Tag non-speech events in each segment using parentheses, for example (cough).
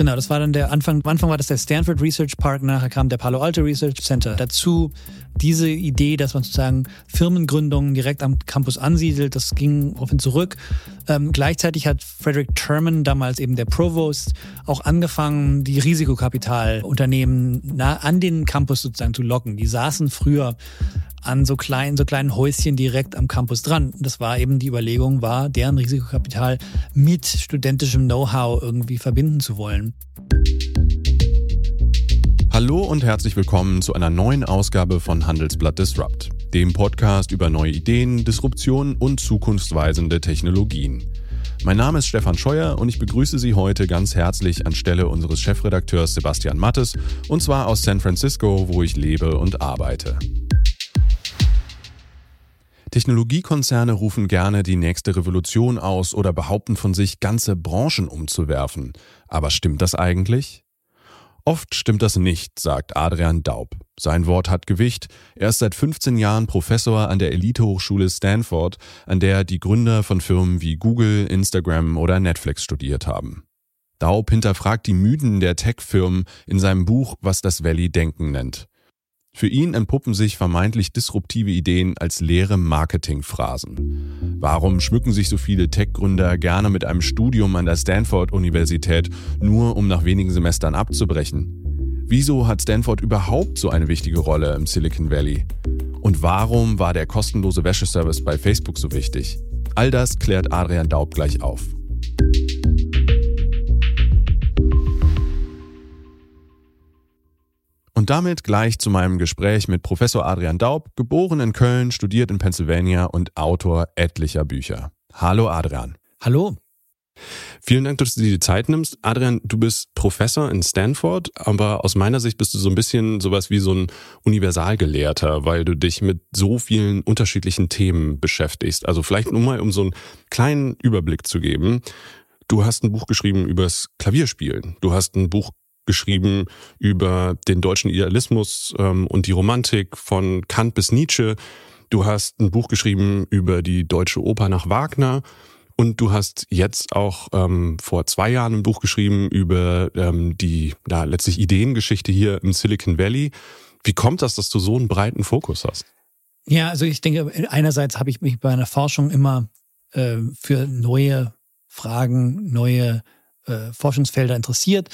Genau, das war dann der Anfang. Am Anfang war das der Stanford Research Park, nachher kam der Palo Alto Research Center dazu. Diese Idee, dass man sozusagen Firmengründungen direkt am Campus ansiedelt, das ging auf ihn zurück. Ähm, gleichzeitig hat Frederick Terman, damals eben der Provost, auch angefangen, die Risikokapitalunternehmen nah an den Campus sozusagen zu locken. Die saßen früher an so kleinen, so kleinen Häuschen direkt am Campus dran. Das war eben die Überlegung, war, deren Risikokapital mit studentischem Know-how irgendwie verbinden zu wollen. Hallo und herzlich willkommen zu einer neuen Ausgabe von Handelsblatt Disrupt, dem Podcast über neue Ideen, Disruption und zukunftsweisende Technologien. Mein Name ist Stefan Scheuer und ich begrüße Sie heute ganz herzlich anstelle unseres Chefredakteurs Sebastian Mattes und zwar aus San Francisco, wo ich lebe und arbeite. Technologiekonzerne rufen gerne die nächste Revolution aus oder behaupten von sich, ganze Branchen umzuwerfen. Aber stimmt das eigentlich? Oft stimmt das nicht, sagt Adrian Daub. Sein Wort hat Gewicht. Er ist seit 15 Jahren Professor an der Elitehochschule Stanford, an der die Gründer von Firmen wie Google, Instagram oder Netflix studiert haben. Daub hinterfragt die Mythen der Tech-Firmen in seinem Buch Was das Valley Denken nennt. Für ihn entpuppen sich vermeintlich disruptive Ideen als leere Marketingphrasen. Warum schmücken sich so viele Tech-Gründer gerne mit einem Studium an der Stanford-Universität, nur um nach wenigen Semestern abzubrechen? Wieso hat Stanford überhaupt so eine wichtige Rolle im Silicon Valley? Und warum war der kostenlose Wäscheservice bei Facebook so wichtig? All das klärt Adrian Daub gleich auf. Und damit gleich zu meinem Gespräch mit Professor Adrian Daub, geboren in Köln, studiert in Pennsylvania und Autor etlicher Bücher. Hallo Adrian. Hallo. Vielen Dank, dass du dir die Zeit nimmst. Adrian, du bist Professor in Stanford, aber aus meiner Sicht bist du so ein bisschen sowas wie so ein Universalgelehrter, weil du dich mit so vielen unterschiedlichen Themen beschäftigst. Also vielleicht nur mal, um so einen kleinen Überblick zu geben. Du hast ein Buch geschrieben übers Klavierspielen. Du hast ein Buch geschrieben über den deutschen Idealismus ähm, und die Romantik von Kant bis Nietzsche. Du hast ein Buch geschrieben über die deutsche Oper nach Wagner. Und du hast jetzt auch ähm, vor zwei Jahren ein Buch geschrieben über ähm, die ja, letztlich Ideengeschichte hier im Silicon Valley. Wie kommt das, dass du so einen breiten Fokus hast? Ja, also ich denke, einerseits habe ich mich bei einer Forschung immer äh, für neue Fragen, neue äh, Forschungsfelder interessiert.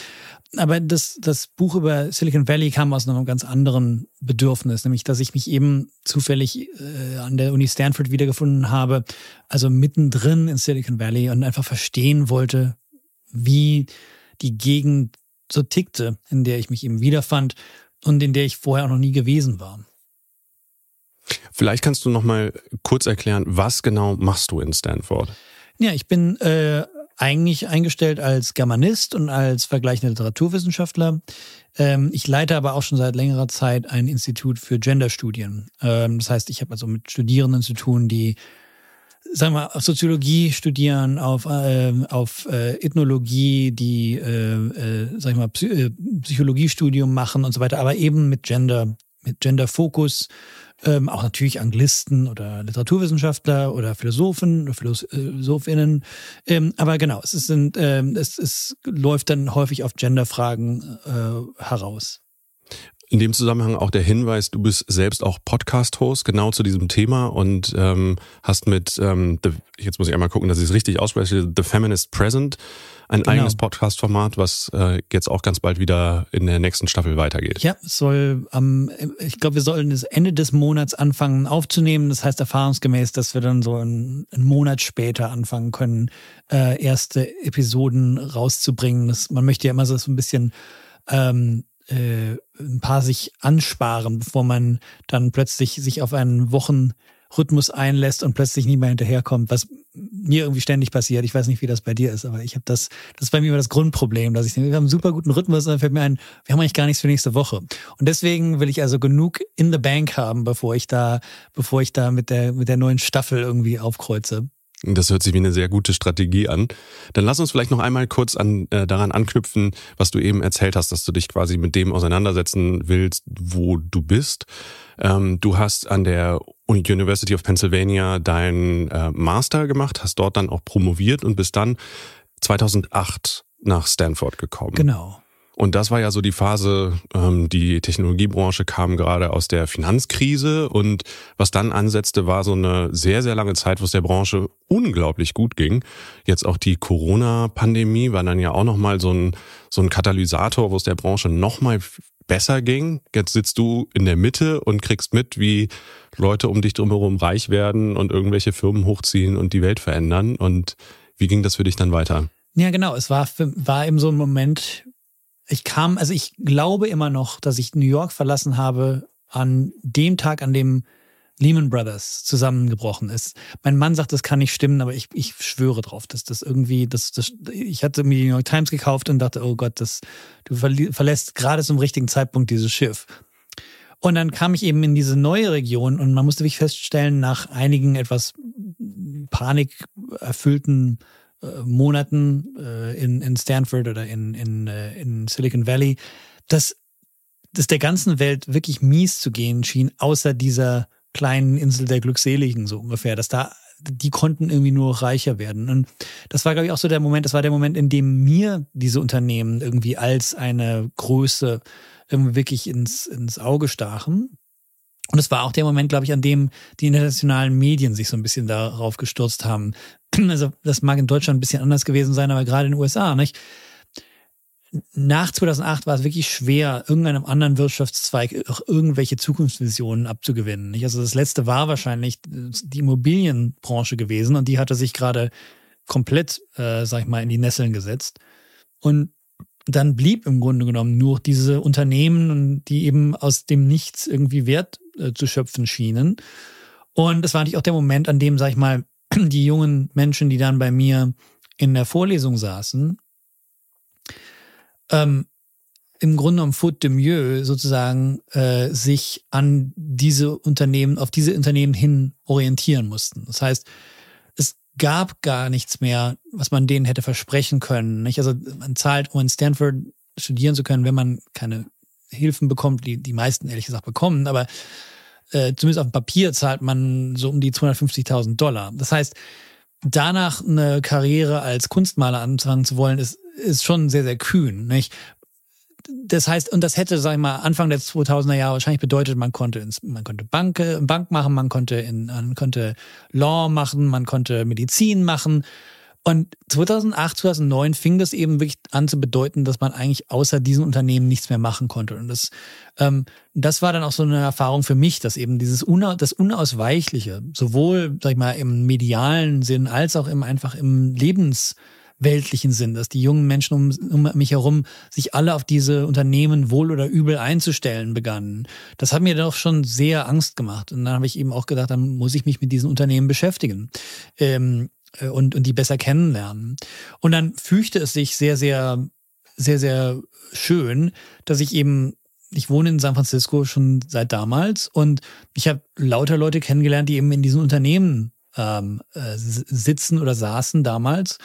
Aber das, das Buch über Silicon Valley kam aus einem ganz anderen Bedürfnis, nämlich dass ich mich eben zufällig äh, an der Uni Stanford wiedergefunden habe, also mittendrin in Silicon Valley und einfach verstehen wollte, wie die Gegend so tickte, in der ich mich eben wiederfand und in der ich vorher auch noch nie gewesen war. Vielleicht kannst du noch mal kurz erklären, was genau machst du in Stanford? Ja, ich bin äh, eigentlich eingestellt als Germanist und als vergleichender Literaturwissenschaftler. Ähm, ich leite aber auch schon seit längerer Zeit ein Institut für Genderstudien. Ähm, das heißt, ich habe also mit Studierenden zu tun, die sagen wir auf Soziologie studieren, auf, äh, auf äh, Ethnologie, die, äh, äh, sag ich mal, Psy äh, Psychologiestudium machen und so weiter, aber eben mit Gender, mit Gender-Fokus ähm, auch natürlich Anglisten oder Literaturwissenschaftler oder Philosophen oder Philosophinnen. Ähm, aber genau, es, ist, ähm, es, es läuft dann häufig auf Genderfragen äh, heraus. In dem Zusammenhang auch der Hinweis, du bist selbst auch Podcast-Host genau zu diesem Thema und ähm, hast mit, ähm, the, jetzt muss ich einmal gucken, dass ich es richtig ausspreche, The Feminist Present ein genau. eigenes Podcast-Format, was äh, jetzt auch ganz bald wieder in der nächsten Staffel weitergeht. Ja, es soll am, ich glaube, wir sollen das Ende des Monats anfangen aufzunehmen. Das heißt erfahrungsgemäß, dass wir dann so einen, einen Monat später anfangen können, äh, erste Episoden rauszubringen. Das, man möchte ja immer so ein bisschen ähm, äh, ein paar sich ansparen, bevor man dann plötzlich sich auf einen Wochen Rhythmus einlässt und plötzlich nie mehr hinterherkommt, was mir irgendwie ständig passiert. Ich weiß nicht, wie das bei dir ist, aber ich habe das, das ist bei mir immer das Grundproblem, dass ich denke, wir haben einen super guten Rhythmus und dann fällt mir ein, wir haben eigentlich gar nichts für nächste Woche. Und deswegen will ich also genug in the bank haben, bevor ich da, bevor ich da mit der, mit der neuen Staffel irgendwie aufkreuze. Das hört sich wie eine sehr gute Strategie an. Dann lass uns vielleicht noch einmal kurz an, äh, daran anknüpfen, was du eben erzählt hast, dass du dich quasi mit dem auseinandersetzen willst, wo du bist. Ähm, du hast an der University of Pennsylvania deinen äh, Master gemacht, hast dort dann auch promoviert und bist dann 2008 nach Stanford gekommen. Genau. Und das war ja so die Phase, ähm, die Technologiebranche kam gerade aus der Finanzkrise und was dann ansetzte, war so eine sehr, sehr lange Zeit, wo es der Branche unglaublich gut ging. Jetzt auch die Corona-Pandemie war dann ja auch nochmal so ein, so ein Katalysator, wo es der Branche nochmal besser ging. Jetzt sitzt du in der Mitte und kriegst mit, wie Leute um dich drumherum reich werden und irgendwelche Firmen hochziehen und die Welt verändern. Und wie ging das für dich dann weiter? Ja, genau. Es war, war eben so ein Moment, ich kam, also ich glaube immer noch, dass ich New York verlassen habe an dem Tag, an dem Lehman Brothers zusammengebrochen ist. Mein Mann sagt, das kann nicht stimmen, aber ich, ich schwöre drauf, dass das irgendwie, das, das, ich hatte mir die New York Times gekauft und dachte, oh Gott, das, du verlässt gerade zum richtigen Zeitpunkt dieses Schiff. Und dann kam ich eben in diese neue Region und man musste wirklich feststellen, nach einigen etwas panikerfüllten äh, Monaten äh, in, in Stanford oder in, in, äh, in Silicon Valley, dass dass der ganzen Welt wirklich mies zu gehen schien, außer dieser kleinen Insel der Glückseligen, so ungefähr, dass da die konnten irgendwie nur reicher werden. Und das war, glaube ich, auch so der Moment, das war der Moment, in dem mir diese Unternehmen irgendwie als eine Größe irgendwie wirklich ins, ins Auge stachen. Und es war auch der Moment, glaube ich, an dem die internationalen Medien sich so ein bisschen darauf gestürzt haben. (clears throat) Also das mag in Deutschland ein bisschen anders gewesen sein, aber gerade in den USA, nicht? Nach 2008 war es wirklich schwer, irgendeinem anderen Wirtschaftszweig auch irgendwelche Zukunftsvisionen abzugewinnen. Nicht? Also das letzte war wahrscheinlich die Immobilienbranche gewesen und die hatte sich gerade komplett, äh, sag ich mal, in die Nesseln gesetzt. Und dann blieb im Grunde genommen nur diese Unternehmen, die eben aus dem Nichts irgendwie Wert äh, zu schöpfen schienen. Und es war natürlich auch der Moment, an dem, sag ich mal, (clears throat) die jungen Menschen, die dann bei mir in der Vorlesung saßen, ähm, im Grunde genommen faute de mieux sozusagen äh, sich an diese Unternehmen, auf diese Unternehmen hin orientieren mussten. Das heißt, es gab gar nichts mehr, was man denen hätte versprechen können. Nicht? Also man zahlt, um in Stanford studieren zu können, wenn man keine Hilfen bekommt, die die meisten ehrlich gesagt bekommen, aber äh, zumindest auf dem Papier zahlt man so um die 250.000 Dollar. Das heißt, danach eine Karriere als Kunstmaler anfangen zu wollen, ist, ist schon sehr, sehr kühn. Nicht? Das heißt, und das hätte, sag ich mal, Anfang der 2000er Jahre wahrscheinlich bedeutet, man konnte ins, man konnte Bank, Bank machen, man konnte in, man konnte Law machen, man konnte Medizin machen. Und 2008, 2009 fing das eben wirklich an zu bedeuten, dass man eigentlich außer diesen Unternehmen nichts mehr machen konnte. Und das, ähm, das war dann auch so eine Erfahrung für mich, dass eben dieses Una das Unausweichliche, sowohl, sag ich mal, im medialen Sinn als auch im einfach im lebensweltlichen Sinn, dass die jungen Menschen um, um mich herum sich alle auf diese Unternehmen wohl oder übel einzustellen begannen. Das hat mir doch schon sehr Angst gemacht. Und dann habe ich eben auch gedacht, dann muss ich mich mit diesen Unternehmen beschäftigen. Ähm, äh, und, und die besser kennenlernen. Und dann fügte es sich sehr, sehr, sehr, sehr schön, dass ich eben, ich wohne in San Francisco schon seit damals und ich habe lauter Leute kennengelernt, die eben in diesen Unternehmen ähm, äh, sitzen oder saßen damals.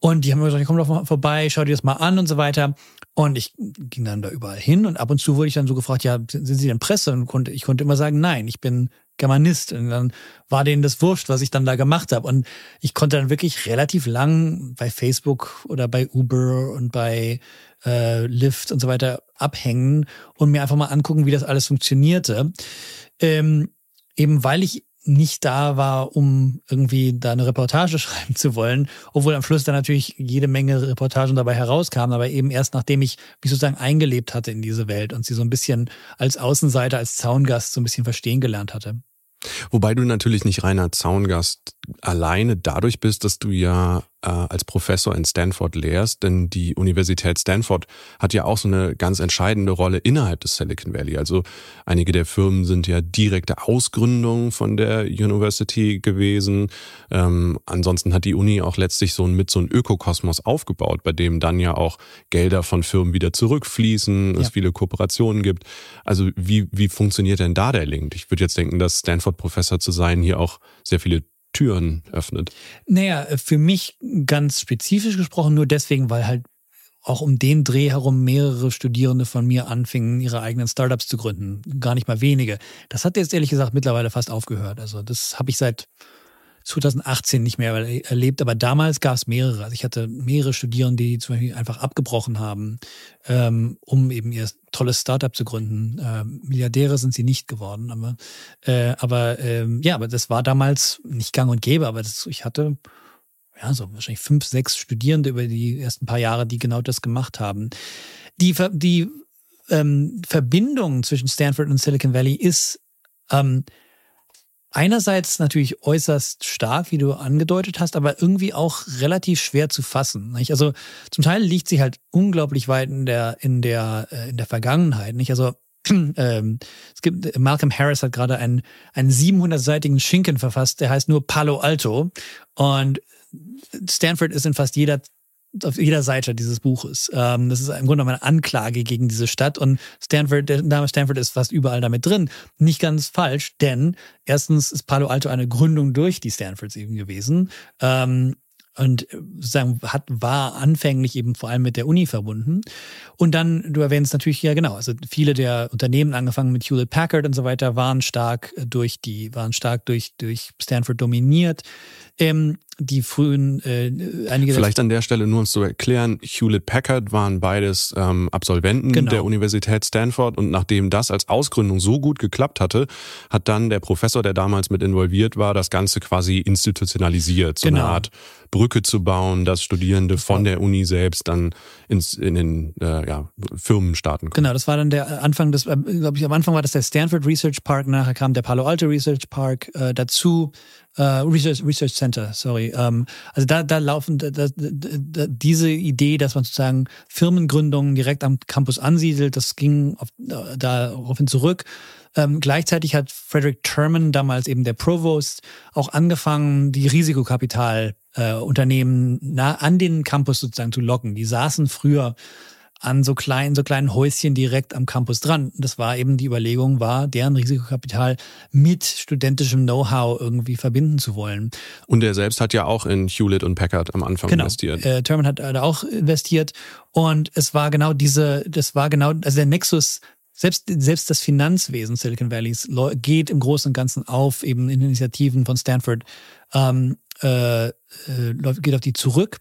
Und die haben mir gesagt, komm doch mal vorbei, schau dir das mal an und so weiter. Und ich ging dann da überall hin und ab und zu wurde ich dann so gefragt, ja, sind Sie denn Presse? Und konnte, ich konnte immer sagen, nein, ich bin Germanist. Und dann war denen das wurscht, was ich dann da gemacht habe. Und ich konnte dann wirklich relativ lang bei Facebook oder bei Uber und bei äh, Lyft und so weiter abhängen und mir einfach mal angucken, wie das alles funktionierte. Ähm, eben weil ich nicht da war, um irgendwie da eine Reportage (laughs) schreiben zu wollen, obwohl am Schluss dann natürlich jede Menge Reportagen dabei herauskamen, aber eben erst nachdem ich mich sozusagen eingelebt hatte in diese Welt und sie so ein bisschen als Außenseiter, als Zaungast so ein bisschen verstehen gelernt hatte. Wobei du natürlich nicht reiner Zaungast alleine dadurch bist, dass du ja als Professor in Stanford lehrst, denn die Universität Stanford hat ja auch so eine ganz entscheidende Rolle innerhalb des Silicon Valley. Also einige der Firmen sind ja direkte Ausgründungen von der University gewesen. Ähm, ansonsten hat die Uni auch letztlich so ein, mit so einem Ökokosmos aufgebaut, bei dem dann ja auch Gelder von Firmen wieder zurückfließen, ja. es viele Kooperationen gibt. Also wie, wie funktioniert denn da der Link? Ich würde jetzt denken, dass Stanford-Professor zu sein hier auch sehr viele Türen öffnet. Naja, für mich ganz spezifisch gesprochen nur deswegen, weil halt auch um den Dreh herum mehrere Studierende von mir anfingen, ihre eigenen Startups zu gründen. Gar nicht mal wenige. Das hat jetzt ehrlich gesagt mittlerweile fast aufgehört. Also das habe ich seit 2018 nicht mehr erlebt, aber damals gab es mehrere. Also ich hatte mehrere Studierende, die zum Beispiel einfach abgebrochen haben, ähm, um eben ihr tolles Startup zu gründen. Ähm, Milliardäre sind sie nicht geworden, aber, äh, aber ähm, ja, aber das war damals nicht gang und gäbe, aber das, ich hatte ja, so wahrscheinlich fünf, sechs Studierende über die ersten paar Jahre, die genau das gemacht haben. Die, die ähm, Verbindung zwischen Stanford und Silicon Valley ist ähm, einerseits natürlich äußerst stark, wie du angedeutet hast, aber irgendwie auch relativ schwer zu fassen. Nicht? Also zum Teil liegt sie halt unglaublich weit in der in der äh, in der Vergangenheit. Nicht? Also (clears throat) ähm, es gibt Malcolm Harris hat gerade einen einen 700-seitigen Schinken verfasst, der heißt nur Palo Alto und Stanford ist in fast jeder auf jeder Seite dieses Buches. Ähm, das ist im Grunde eine Anklage gegen diese Stadt und Stanford, der Name Stanford ist fast überall damit drin. Nicht ganz falsch, denn erstens ist Palo Alto eine Gründung durch die Stanfords eben gewesen. Ähm, und sozusagen hat, war anfänglich eben vor allem mit der Uni verbunden. Und dann, du erwähnst natürlich, ja genau, also viele der Unternehmen, angefangen mit Hewlett Packard und so weiter, waren stark durch die, waren stark durch, durch Stanford dominiert. Ähm, die frühen äh, einige vielleicht an der Stelle nur uns zu erklären Hewlett Packard waren beides ähm, Absolventen genau. der Universität Stanford und nachdem das als Ausgründung so gut geklappt hatte hat dann der Professor der damals mit involviert war das Ganze quasi institutionalisiert so genau. eine Art Brücke zu bauen dass Studierende von der Uni selbst dann ins in den äh, ja, Firmen starten können. genau das war dann der Anfang des äh, glaube ich am Anfang war das der Stanford Research Park nachher kam der Palo Alto Research Park äh, dazu Uh, Research, Research Center, sorry. Um, also da, da laufen da, da, da, diese Idee, dass man sozusagen Firmengründungen direkt am Campus ansiedelt, das ging auf, daraufhin zurück. Ähm, gleichzeitig hat Frederick Terman, damals eben der Provost, auch angefangen, die Risikokapitalunternehmen äh, an den Campus sozusagen zu locken. Die saßen früher an so kleinen, so kleinen Häuschen direkt am Campus dran. Das war eben die Überlegung, war deren Risikokapital mit studentischem Know-how irgendwie verbinden zu wollen. Und er selbst hat ja auch in Hewlett und Packard am Anfang genau. investiert. Äh, Terman hat da auch investiert und es war genau diese, das war genau, also der Nexus selbst, selbst das Finanzwesen Silicon Valleys geht im Großen und Ganzen auf, eben in Initiativen von Stanford, ähm, äh, äh, geht auf die zurück.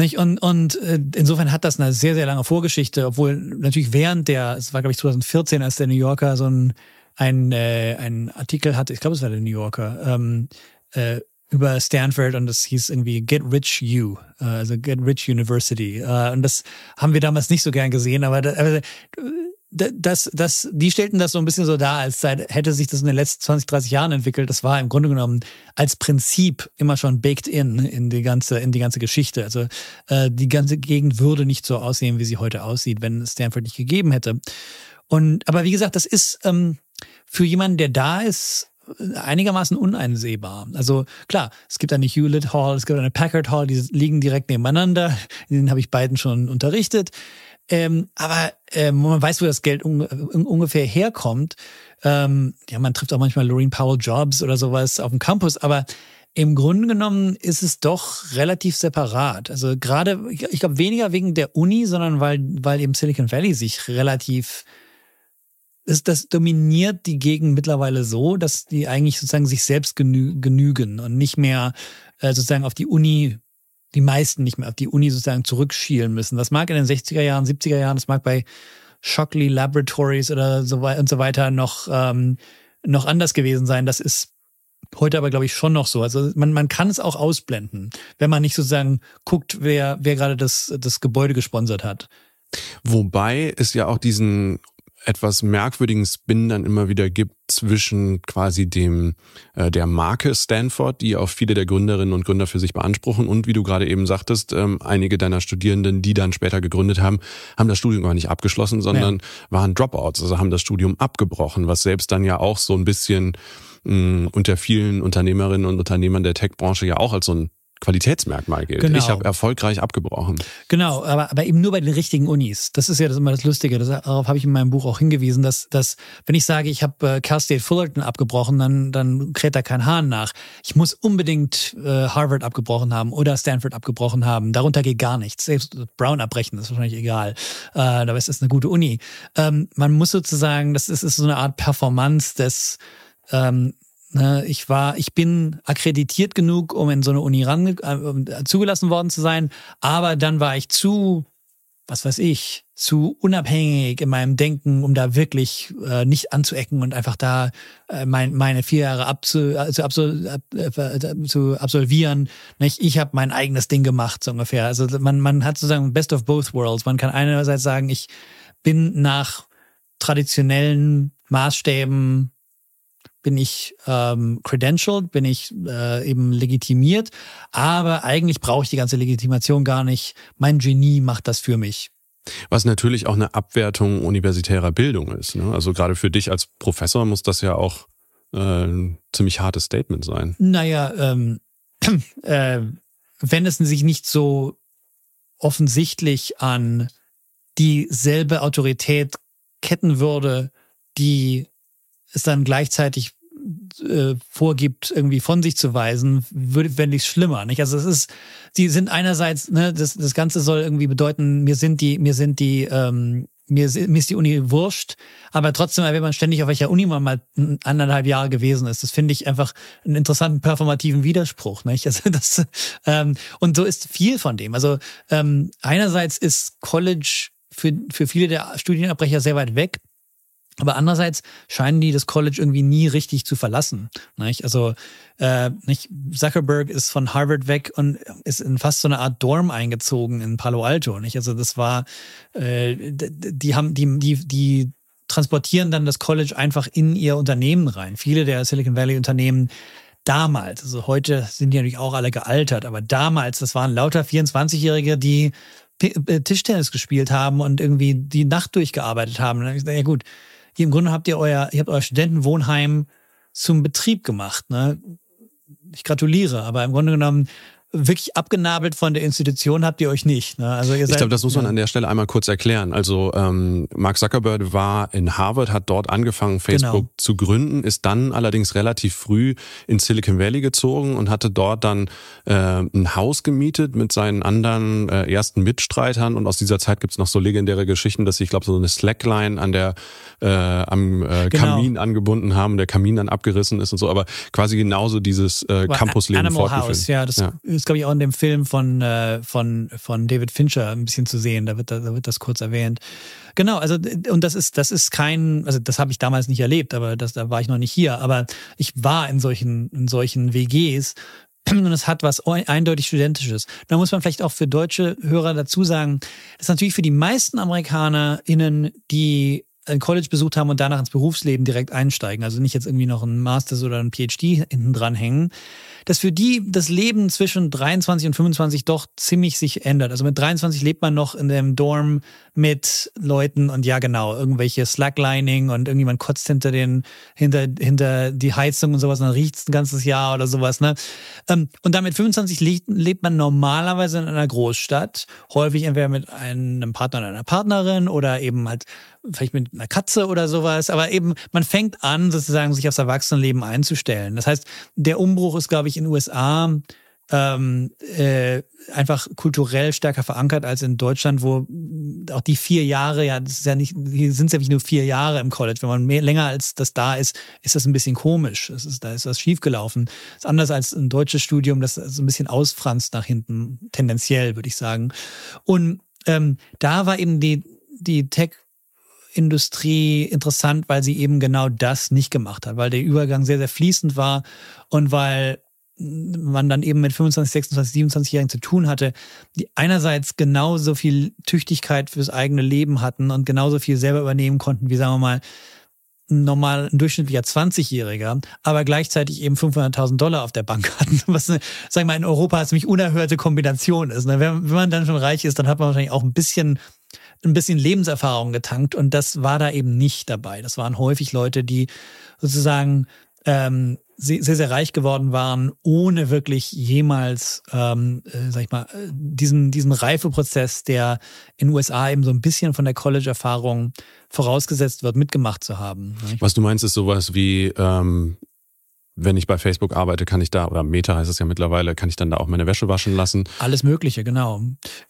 Nicht? Und, und äh, insofern hat das eine sehr, sehr lange Vorgeschichte, obwohl natürlich während der, es war glaube ich 2014, als der New Yorker so ein, ein, äh, ein Artikel hatte, ich glaube es war der New Yorker, ähm, äh, über Stanford und das hieß irgendwie Get Rich U, äh, also Get Rich University. Äh, und das haben wir damals nicht so gern gesehen, aber, aber das, das, die stellten das so ein bisschen so dar, als hätte sich das in den letzten 20, 30 Jahren entwickelt. Das war im Grunde genommen als Prinzip immer schon baked in, in die ganze, in die ganze Geschichte. Also äh, die ganze Gegend würde nicht so aussehen, wie sie heute aussieht, wenn Stanford nicht gegeben hätte. Und aber wie gesagt, das ist ähm, für jemanden, der da ist, einigermaßen uneinsehbar. Also klar, es gibt eine Hewlett Hall, es gibt eine Packard Hall, die liegen direkt nebeneinander. Den habe ich beiden schon unterrichtet. Ähm, aber ähm, man weiß, wo das Geld un ungefähr herkommt. Ähm, ja, man trifft auch manchmal Lorraine Powell Jobs oder sowas auf dem Campus, aber im Grunde genommen ist es doch relativ separat. Also gerade, ich glaube, weniger wegen der Uni, sondern weil, weil eben Silicon Valley sich relativ das, das dominiert die Gegend mittlerweile so, dass die eigentlich sozusagen sich selbst genü genügen und nicht mehr äh, sozusagen auf die Uni die meisten nicht mehr auf die Uni sozusagen zurückschielen müssen. Das mag in den 60er Jahren, 70er Jahren, das mag bei Shockley Laboratories oder so weiter und so weiter noch, ähm, noch anders gewesen sein. Das ist heute aber, glaube ich, schon noch so. Also man, man kann es auch ausblenden, wenn man nicht sozusagen guckt, wer, wer gerade das, das Gebäude gesponsert hat. Wobei es ja auch diesen etwas merkwürdigen Spin dann immer wieder gibt zwischen quasi dem äh, der Marke Stanford, die auch viele der Gründerinnen und Gründer für sich beanspruchen und wie du gerade eben sagtest, ähm, einige deiner Studierenden, die dann später gegründet haben, haben das Studium gar nicht abgeschlossen, sondern ja. waren Dropouts, also haben das Studium abgebrochen, was selbst dann ja auch so ein bisschen mh, unter vielen Unternehmerinnen und Unternehmern der Tech-Branche ja auch als so ein Qualitätsmerkmal gilt. Genau. Ich habe erfolgreich abgebrochen. Genau, aber, aber eben nur bei den richtigen Unis. Das ist ja das immer das Lustige. Das, darauf habe ich in meinem Buch auch hingewiesen, dass, dass wenn ich sage, ich habe äh, Cal State Fullerton abgebrochen, dann, dann kräht da kein Hahn nach. Ich muss unbedingt äh, Harvard abgebrochen haben oder Stanford abgebrochen haben. Darunter geht gar nichts. Selbst Brown abbrechen, ist wahrscheinlich egal. Äh, ist es eine gute Uni. Ähm, man muss sozusagen, das ist, ist so eine Art Performance des ähm, ich war, ich bin akkreditiert genug, um in so eine Uni ran, äh, zugelassen worden zu sein, aber dann war ich zu, was weiß ich, zu unabhängig in meinem Denken, um da wirklich äh, nicht anzuecken und einfach da äh, mein, meine vier Jahre abzu, äh, zu, absol, ab, äh, zu absolvieren. Nicht? Ich habe mein eigenes Ding gemacht, so ungefähr. Also man, man hat sozusagen Best of both worlds. Man kann einerseits sagen, ich bin nach traditionellen Maßstäben bin ich ähm, credentialed, bin ich äh, eben legitimiert, aber eigentlich brauche ich die ganze Legitimation gar nicht. Mein Genie macht das für mich. Was natürlich auch eine Abwertung universitärer Bildung ist. Ne? Also gerade für dich als Professor muss das ja auch äh, ein ziemlich hartes Statement sein. Naja, ähm, (clears throat) äh, wenn es sich nicht so offensichtlich an dieselbe Autorität ketten würde, die es dann gleichzeitig äh, vorgibt, irgendwie von sich zu weisen, würde, fände ich schlimmer. Nicht? Also es ist, sie sind einerseits, ne, das, das Ganze soll irgendwie bedeuten, mir sind die, mir sind die, ähm, mir, mir ist die Uni wurscht, aber trotzdem erwähnt man ständig, auf welcher Uni man mal anderthalb Jahre gewesen ist. Das finde ich einfach einen interessanten performativen Widerspruch. Nicht? Also (laughs) das, ähm, und so ist viel von dem. Also ähm, einerseits ist College für, für viele der Studienabbrecher sehr weit weg. Aber andererseits scheinen die das College irgendwie nie richtig zu verlassen. Nicht? Also äh, nicht? Zuckerberg ist von Harvard weg und ist in fast so eine Art Dorm eingezogen in Palo Alto. Nicht? Also das war, äh, die haben, die, die, die transportieren dann das College einfach in ihr Unternehmen rein. Viele der Silicon Valley Unternehmen damals, also heute sind die natürlich auch alle gealtert, aber damals, das waren lauter 24-Jährige, die äh, Tischtennis gespielt haben und irgendwie die Nacht durchgearbeitet haben. Ja gut, im Grunde habt ihr euer, ihr habt euer Studentenwohnheim zum Betrieb gemacht. Ne? Ich gratuliere, aber im Grunde genommen wirklich abgenabelt von der Institution habt ihr euch nicht. Ne? Also ihr seid, ich glaube, das muss man ja. an der Stelle einmal kurz erklären. Also ähm, Mark Zuckerberg war in Harvard, hat dort angefangen, Facebook genau. zu gründen, ist dann allerdings relativ früh in Silicon Valley gezogen und hatte dort dann äh, ein Haus gemietet mit seinen anderen äh, ersten Mitstreitern. Und aus dieser Zeit gibt's noch so legendäre Geschichten, dass sie, ich glaube, so eine Slackline an der äh, am äh, genau. Kamin angebunden haben, der Kamin dann abgerissen ist und so. Aber quasi genauso dieses äh, Campusleben fortgeführt. Ja, das ja ist, glaube ich, auch in dem Film von, äh, von, von David Fincher ein bisschen zu sehen. Da wird, da, da wird das kurz erwähnt. Genau, also und das ist, das ist kein, also das habe ich damals nicht erlebt, aber das, da war ich noch nicht hier. Aber ich war in solchen, in solchen WGs und es hat was eindeutig Studentisches. Da muss man vielleicht auch für deutsche Hörer dazu sagen, dass natürlich für die meisten AmerikanerInnen, die ein College besucht haben und danach ins Berufsleben direkt einsteigen, also nicht jetzt irgendwie noch ein Masters oder ein PhD hinten dran hängen, dass für die das Leben zwischen 23 und 25 doch ziemlich sich ändert. Also mit 23 lebt man noch in dem Dorm mit Leuten und ja genau, irgendwelche Slacklining und irgendjemand kotzt hinter den, hinter, hinter die Heizung und sowas und dann riecht es ein ganzes Jahr oder sowas. Ne? Ähm, und damit 25 lebt, lebt man normalerweise in einer Großstadt, häufig entweder mit einem Partner oder einer Partnerin oder eben halt vielleicht mit einer Katze oder sowas, aber eben man fängt an, sozusagen sich aufs Erwachsenenleben einzustellen. Das heißt, der Umbruch ist, glaube ich, in den USA ähm, äh, einfach kulturell stärker verankert als in Deutschland, wo auch die vier Jahre, ja, das ist ja nicht, hier sind es ja nicht nur vier Jahre im College. Wenn man mehr, länger als das da ist, ist das ein bisschen komisch. Das ist, da ist was schiefgelaufen. Das ist anders als ein deutsches Studium, das so ein bisschen ausfranst nach hinten, tendenziell, würde ich sagen. Und ähm, da war eben die, die Tech- Industrie interessant, weil sie eben genau das nicht gemacht hat, weil der Übergang sehr, sehr fließend war und weil man dann eben mit 25, 26, 27-Jährigen zu tun hatte, die einerseits genauso viel Tüchtigkeit fürs eigene Leben hatten und genauso viel selber übernehmen konnten, wie sagen wir mal, ein normal ein durchschnittlicher 20-Jähriger, aber gleichzeitig eben 500.000 Dollar auf der Bank (laughs) hatten, was, sagen wir mal, in Europa eine ziemlich unerhörte Kombination ist. Ne? Wenn man dann schon reich ist, dann hat man wahrscheinlich auch ein bisschen ein bisschen Lebenserfahrung getankt und das war da eben nicht dabei. Das waren häufig Leute, die sozusagen ähm, sehr, sehr reich geworden waren, ohne wirklich jemals, ähm, äh, sag ich mal, diesen, diesen Reifeprozess, der in den USA eben so ein bisschen von der College-Erfahrung vorausgesetzt wird, mitgemacht zu haben. Nicht? Was du meinst, ist sowas wie, ähm, wenn ich bei Facebook arbeite, kann ich da, oder Meta heißt es ja mittlerweile, kann ich dann da auch meine Wäsche waschen lassen? Alles Mögliche, genau.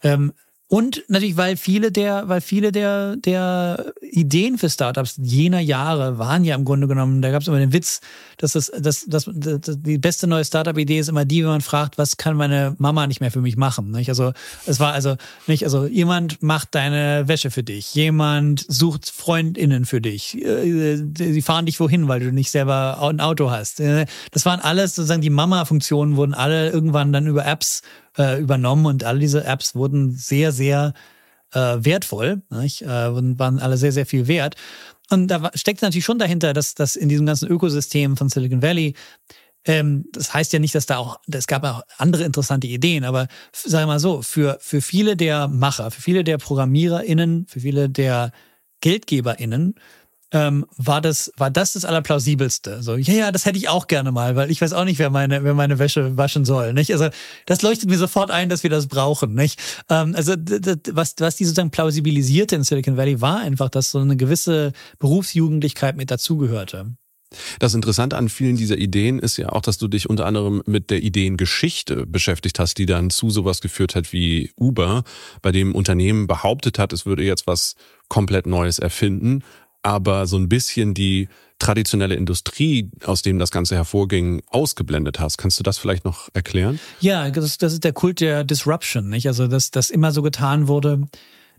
Ähm, Und natürlich, weil viele der, weil viele der, der Ideen für Startups jener Jahre waren ja im Grunde genommen, da gab es immer den Witz, dass das, das, das, das, die beste neue Startup-Idee ist immer die, wenn man fragt, was kann meine Mama nicht mehr für mich machen? Nicht? Also es war also nicht, also jemand macht deine Wäsche für dich, jemand sucht FreundInnen für dich, äh, sie fahren dich wohin, weil du nicht selber ein Auto hast. Äh, das waren alles sozusagen die Mama-Funktionen wurden alle irgendwann dann über Apps äh, übernommen und all diese Apps wurden sehr, sehr äh, wertvoll nicht? Äh, waren alle sehr, sehr viel wert. Und da steckt natürlich schon dahinter, dass, dass in diesem ganzen Ökosystem von Silicon Valley ähm, das heißt ja nicht, dass da auch, es gab auch andere interessante Ideen, aber sagen wir mal so, für, für viele der Macher, für viele der ProgrammiererInnen, für viele der GeldgeberInnen ähm, war das war das das allerplausibelste. So, ja, ja, das hätte ich auch gerne mal, weil ich weiß auch nicht, wer meine wer meine Wäsche waschen soll. Nicht? Also das leuchtet mir sofort ein, dass wir das brauchen. Nicht? Ähm, also was was die sozusagen plausibilisierte in Silicon Valley war einfach, dass so eine gewisse Berufsjugendlichkeit mit dazugehörte. Das Interessante an vielen dieser Ideen ist ja auch, dass du dich unter anderem mit der Ideengeschichte beschäftigt hast, die dann zu sowas geführt hat wie Uber, bei dem Unternehmen behauptet hat, es würde jetzt was komplett Neues erfinden, aber so ein bisschen die traditionelle Industrie, aus dem das Ganze hervorging, ausgeblendet hast. Kannst du das vielleicht noch erklären? Ja, das, das ist der Kult der Disruption, nicht? Also, dass das immer so getan wurde,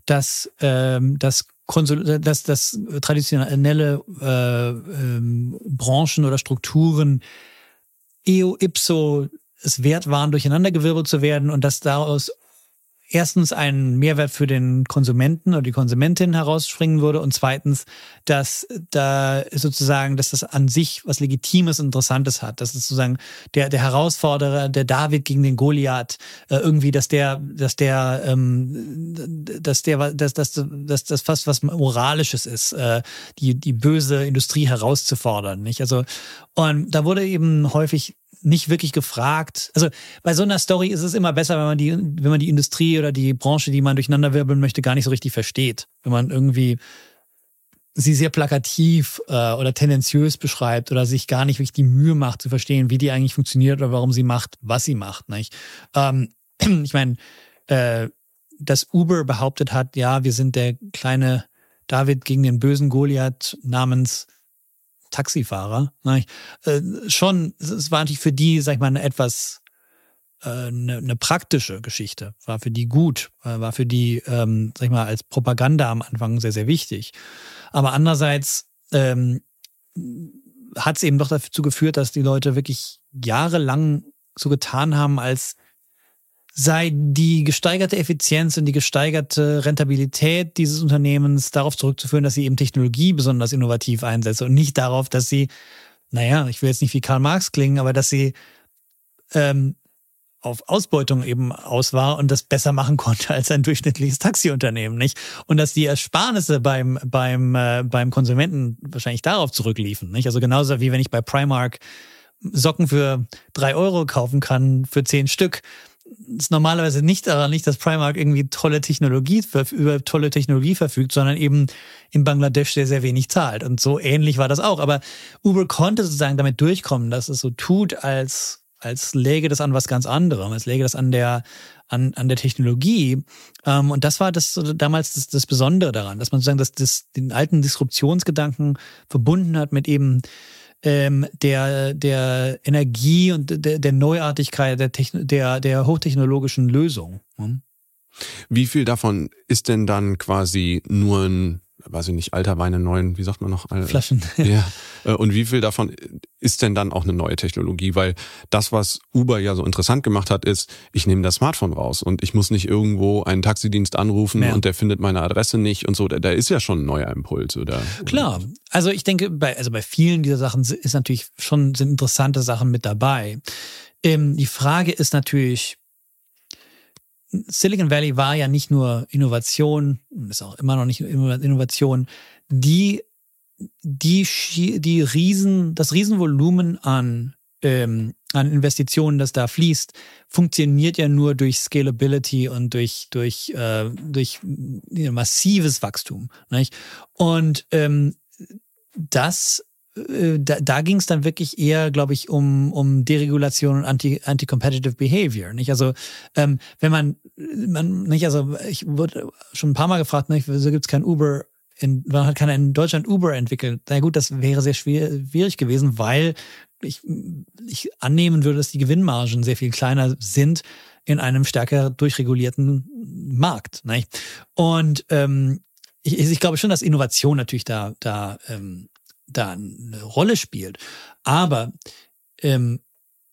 dass ähm, das dass, dass traditionelle äh, ähm, Branchen oder Strukturen eo ipso es wert waren, durcheinandergewirbelt zu werden und dass daraus erstens einen Mehrwert für den Konsumenten oder die Konsumentin herausspringen würde und zweitens, dass da sozusagen, dass das an sich was Legitimes, Interessantes hat, dass es sozusagen der, der Herausforderer, der David gegen den Goliath, äh, irgendwie, dass der, dass der, ähm, dass der, dass, dass, dass das fast was Moralisches ist, äh, die, die böse Industrie herauszufordern, nicht? Also, und da wurde eben häufig nicht wirklich gefragt. Also bei so einer Story ist es immer besser, wenn man die, wenn man die Industrie oder die Branche, die man durcheinander wirbeln möchte, gar nicht so richtig versteht. Wenn man irgendwie sie sehr plakativ äh, oder tendenziös beschreibt oder sich gar nicht wirklich die Mühe macht zu verstehen, wie die eigentlich funktioniert oder warum sie macht, was sie macht. Nicht? Ähm, (clears throat) ich meine, äh, dass Uber behauptet hat, ja, wir sind der kleine David gegen den bösen Goliath namens Taxifahrer. Ne? Äh, schon, es war natürlich für die, sag ich mal, eine etwas äh, eine, eine praktische Geschichte. War für die gut, äh, war für die, ähm, sag ich mal, als Propaganda am Anfang sehr, sehr wichtig. Aber andererseits ähm, hat es eben doch dazu geführt, dass die Leute wirklich jahrelang so getan haben, als sei die gesteigerte Effizienz und die gesteigerte Rentabilität dieses Unternehmens darauf zurückzuführen, dass sie eben Technologie besonders innovativ einsetzt und nicht darauf, dass sie, naja, ich will jetzt nicht wie Karl Marx klingen, aber dass sie ähm, auf Ausbeutung eben aus war und das besser machen konnte als ein durchschnittliches Taxiunternehmen, nicht? Und dass die Ersparnisse beim beim äh, beim Konsumenten wahrscheinlich darauf zurückliefen, nicht? Also genauso wie wenn ich bei Primark Socken für drei Euro kaufen kann für zehn Stück, ist normalerweise nicht daran nicht, dass Primark irgendwie tolle Technologie über tolle Technologie verfügt, sondern eben in Bangladesch sehr, sehr wenig zahlt. Und so ähnlich war das auch. Aber Uber konnte sozusagen damit durchkommen, dass es so tut, als als läge das an was ganz anderem, als läge das an der an, an der Technologie. Ähm, und das war das damals das, das Besondere daran, dass man sozusagen das, das, den alten Disruptionsgedanken verbunden hat mit eben ähm, der, der Energie und der, der Neuartigkeit der, Techn der, der hochtechnologischen Lösung. Hm? Wie viel davon ist denn dann quasi nur ein weiß ich nicht, alter Wein in neuen, wie sagt man noch? Flaschen. (laughs) Ja. Äh, und wie viel davon ist denn dann auch eine neue Technologie? Weil das, was Uber ja so interessant gemacht hat, ist, ich nehme das Smartphone raus und ich muss nicht irgendwo einen Taxidienst anrufen ja. und der findet meine Adresse nicht und so. Da, da ist ja schon ein neuer Impuls, oder? Klar. Also ich denke, bei, also bei vielen dieser Sachen ist natürlich schon, sind interessante Sachen mit dabei. Ähm, die Frage ist natürlich, Silicon Valley war ja nicht nur Innovation, ist auch immer noch nicht Innovation, die, die, die Riesen, das Riesenvolumen an, ähm, an Investitionen, das da fließt, funktioniert ja nur durch Scalability und durch, durch, äh, durch massives Wachstum. Nicht? Und ähm, das da, da ging es dann wirklich eher, glaube ich, um, um Deregulation und Anti, Anti-Competitive Behavior. Nicht? Also ähm, wenn man, man nicht, also ich wurde schon ein paar Mal gefragt, nicht, wieso gibt es kein Uber in, man hat keiner in Deutschland Uber entwickelt. Na gut, das wäre sehr schwierig gewesen, weil ich, ich annehmen würde, dass die Gewinnmargen sehr viel kleiner sind in einem stärker durchregulierten Markt. Nicht? Und ähm, ich, ich glaube schon, dass Innovation natürlich da, da, ähm, da eine Rolle spielt. Aber ähm,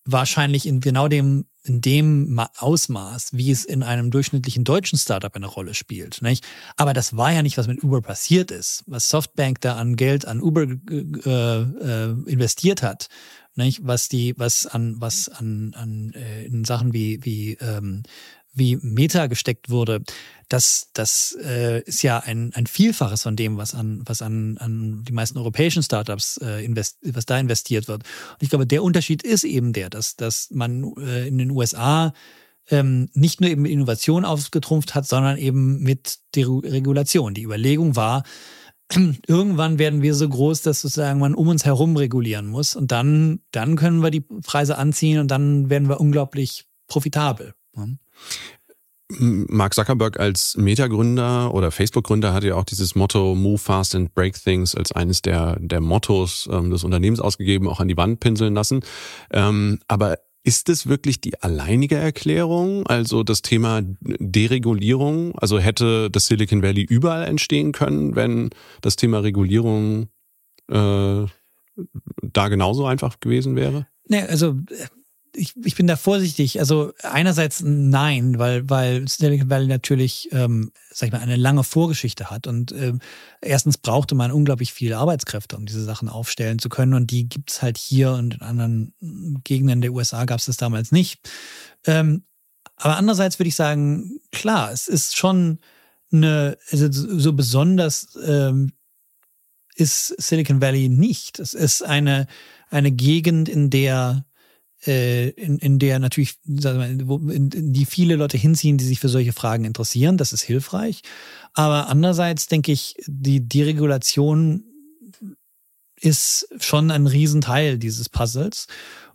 wahrscheinlich in genau dem in dem Ausmaß, wie es in einem durchschnittlichen deutschen Startup eine Rolle spielt. Nicht? Aber das war ja nicht, was mit Uber passiert ist. Was Softbank da an Geld an Uber äh, äh, investiert hat, nicht? was die, was an, was an, an äh, in Sachen wie, wie ähm, wie Meta gesteckt wurde, das, das äh, ist ja ein, ein Vielfaches von dem, was an, was an, an die meisten europäischen Startups äh, invest, was da investiert wird. Und ich glaube, der Unterschied ist eben der, dass, dass man äh, in den USA ähm, nicht nur eben mit Innovation aufgetrumpft hat, sondern eben mit Deregulation. Die Überlegung war, (clears throat) irgendwann werden wir so groß, dass sozusagen man um uns herum regulieren muss. Und dann, dann können wir die Preise anziehen und dann werden wir unglaublich profitabel. Mark Zuckerberg als Meta-Gründer oder Facebook-Gründer hat ja auch dieses Motto Move Fast and Break Things als eines der, der Mottos ähm, des Unternehmens ausgegeben, auch an die Wand pinseln lassen. Ähm, aber ist es wirklich die alleinige Erklärung? Also das Thema Deregulierung? Also hätte das Silicon Valley überall entstehen können, wenn das Thema Regulierung äh, da genauso einfach gewesen wäre? Nee, also ich, ich bin da vorsichtig. Also einerseits nein, weil, weil Silicon Valley natürlich, ähm, sag ich mal, eine lange Vorgeschichte hat. Und ähm, erstens brauchte man unglaublich viele Arbeitskräfte, um diese Sachen aufstellen zu können. Und die gibt's halt hier und in anderen Gegenden der USA gab's das damals nicht. Ähm, aber andererseits würde ich sagen, klar, es ist schon eine, also so besonders ähm, ist Silicon Valley nicht. Es ist eine, eine Gegend, in der in, in der natürlich, die viele Leute hinziehen, die sich für solche Fragen interessieren. Das ist hilfreich. Aber andererseits denke ich, die Deregulation ist schon ein Riesenteil dieses Puzzles.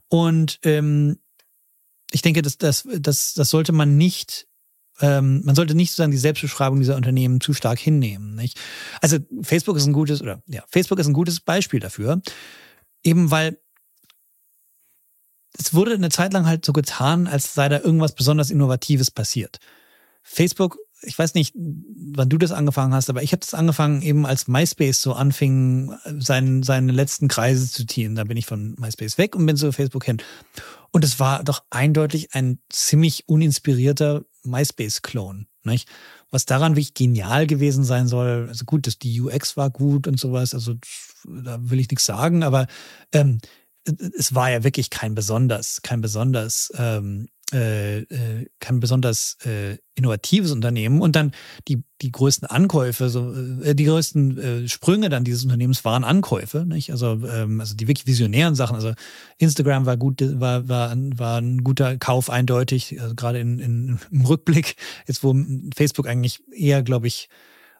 Und ähm, ich denke, das, das, das, das sollte man nicht ähm, man sollte nicht sozusagen die Selbstbeschreibung dieser Unternehmen zu stark hinnehmen. Nicht? Also Facebook ist ein gutes, oder ja, Facebook ist ein gutes Beispiel dafür. Eben weil es wurde eine Zeit lang halt so getan, als sei da irgendwas besonders Innovatives passiert. Facebook, ich weiß nicht, wann du das angefangen hast, aber ich habe das angefangen eben als MySpace so anfing, seinen, seine letzten Kreise zu ziehen. Da bin ich von MySpace weg und bin zu Facebook hin. Und es war doch eindeutig ein ziemlich uninspirierter MySpace-Klon. Nicht? Was daran wirklich genial gewesen sein soll, also gut, dass die UX war gut und sowas, also da will ich nichts sagen, aber ähm, es war ja wirklich kein besonders, kein besonders, ähm, äh, äh, kein besonders äh, innovatives Unternehmen. Und dann die, die größten Ankäufe, so, äh, die größten äh, Sprünge dann dieses Unternehmens waren Ankäufe, nicht? Also, ähm, also die wirklich visionären Sachen. Also Instagram war gut, war, war, war ein guter Kauf eindeutig, also gerade in, in, im Rückblick, jetzt wo Facebook eigentlich eher, glaube ich,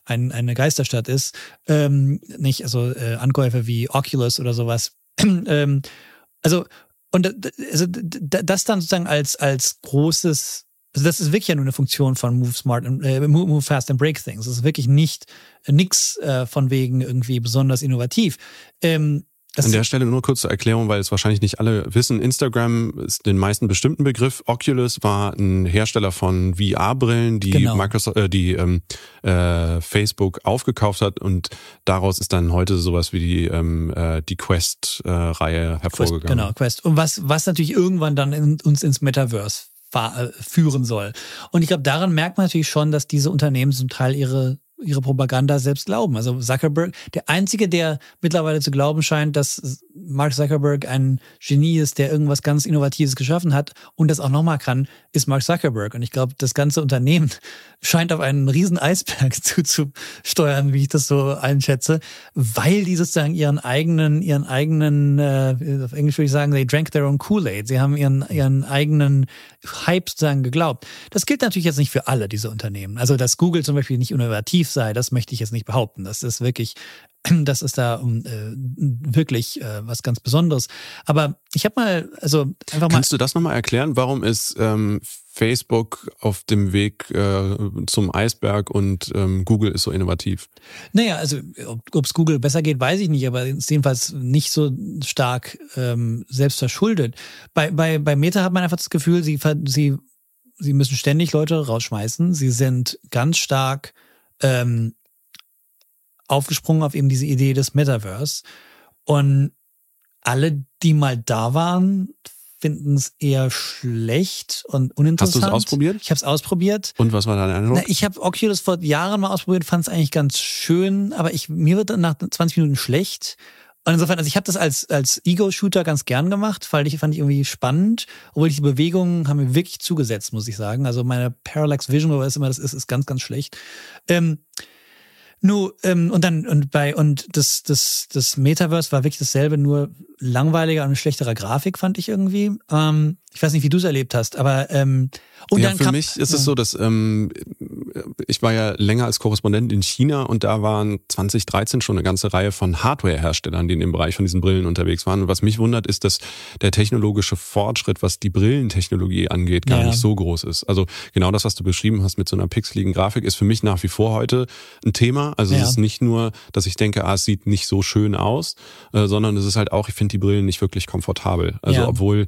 ein, eine Geisterstadt ist, ähm, nicht, also äh, Ankäufe wie Oculus oder sowas, (clears throat) ähm, also, und also, das dann sozusagen als, als großes, also das ist wirklich ja nur eine Funktion von Move Smart and äh, Move Fast and Break Things. Das ist wirklich nicht äh, nix äh, von wegen irgendwie besonders innovativ. Ähm, das An der Stelle nur kurz zur Erklärung, weil es wahrscheinlich nicht alle wissen. Instagram ist den meisten bestimmten Begriff. Oculus war ein Hersteller von VR-Brillen, die genau. Microsoft, äh, die ähm, äh, Facebook aufgekauft hat und daraus ist dann heute sowas wie die ähm, äh, die Quest-Reihe hervorgegangen. Quest, genau, Quest. Und was was natürlich irgendwann dann in, uns ins Metaverse äh, führen soll. Und ich glaube, daran merkt man natürlich schon, dass diese Unternehmen zum Teil ihre ihre Propaganda selbst glauben. Also Zuckerberg, der einzige, der mittlerweile zu glauben scheint, dass Mark Zuckerberg ein Genie ist, der irgendwas ganz Innovatives geschaffen hat und das auch nochmal kann, ist Mark Zuckerberg. Und ich glaube, das ganze Unternehmen (laughs) scheint auf einen riesen Eisberg (laughs) zuzusteuern, wie ich das so einschätze, weil die sozusagen ihren eigenen, ihren eigenen, äh, auf Englisch würde ich sagen, they drank their own Kool-Aid. Sie haben ihren, ihren eigenen Hype sozusagen geglaubt. Das gilt natürlich jetzt nicht für alle diese Unternehmen. Also, dass Google zum Beispiel nicht innovativ sei, das möchte ich jetzt nicht behaupten. Das ist wirklich (clears throat) das ist da um, äh, wirklich äh, was ganz Besonderes. Aber ich habe mal, also einfach mal. Kannst du das nochmal erklären? Warum ist ähm, Facebook auf dem Weg äh, zum Eisberg und ähm, Google ist so innovativ? Naja, also ob es Google besser geht, weiß ich nicht, aber ist jedenfalls nicht so stark ähm, selbst verschuldet. Bei, bei, bei Meta hat man einfach das Gefühl, sie, sie, sie müssen ständig Leute rausschmeißen. Sie sind ganz stark ähm, aufgesprungen auf eben diese Idee des Metaverse. Und alle, die mal da waren, finden es eher schlecht und uninteressant. Hast du es ausprobiert? Ich habe es ausprobiert. Und was war dein Eindruck? Na, ich habe Oculus vor Jahren mal ausprobiert, fand es eigentlich ganz schön, aber ich mir wird dann nach 20 Minuten schlecht. Und insofern, also ich habe das als, als Ego-Shooter ganz gern gemacht, weil ich fand ich irgendwie spannend, obwohl die Bewegungen haben mir wirklich zugesetzt, muss ich sagen. Also meine Parallax Vision, oder was immer das ist, ist ganz, ganz schlecht. Ähm, nur, ähm, und dann, und bei, und das, das, das Metaverse war wirklich dasselbe, nur langweiliger und schlechterer Grafik, fand ich irgendwie. Ähm, ich weiß nicht, wie du es erlebt hast, aber ähm, und ja, dann für kam, mich ist ja. es so, dass ähm, ich war ja länger als Korrespondent in China und da waren 2013 schon eine ganze Reihe von Hardware-Herstellern, die in dem Bereich von diesen Brillen unterwegs waren. Und was mich wundert, ist, dass der technologische Fortschritt, was die Brillentechnologie angeht, gar ja. nicht so groß ist. Also genau das, was du beschrieben hast mit so einer pixeligen Grafik, ist für mich nach wie vor heute ein Thema. Also ja. es ist nicht nur, dass ich denke, ah, es sieht nicht so schön aus, äh, sondern es ist halt auch, ich finde die Brillen nicht wirklich komfortabel. Also obwohl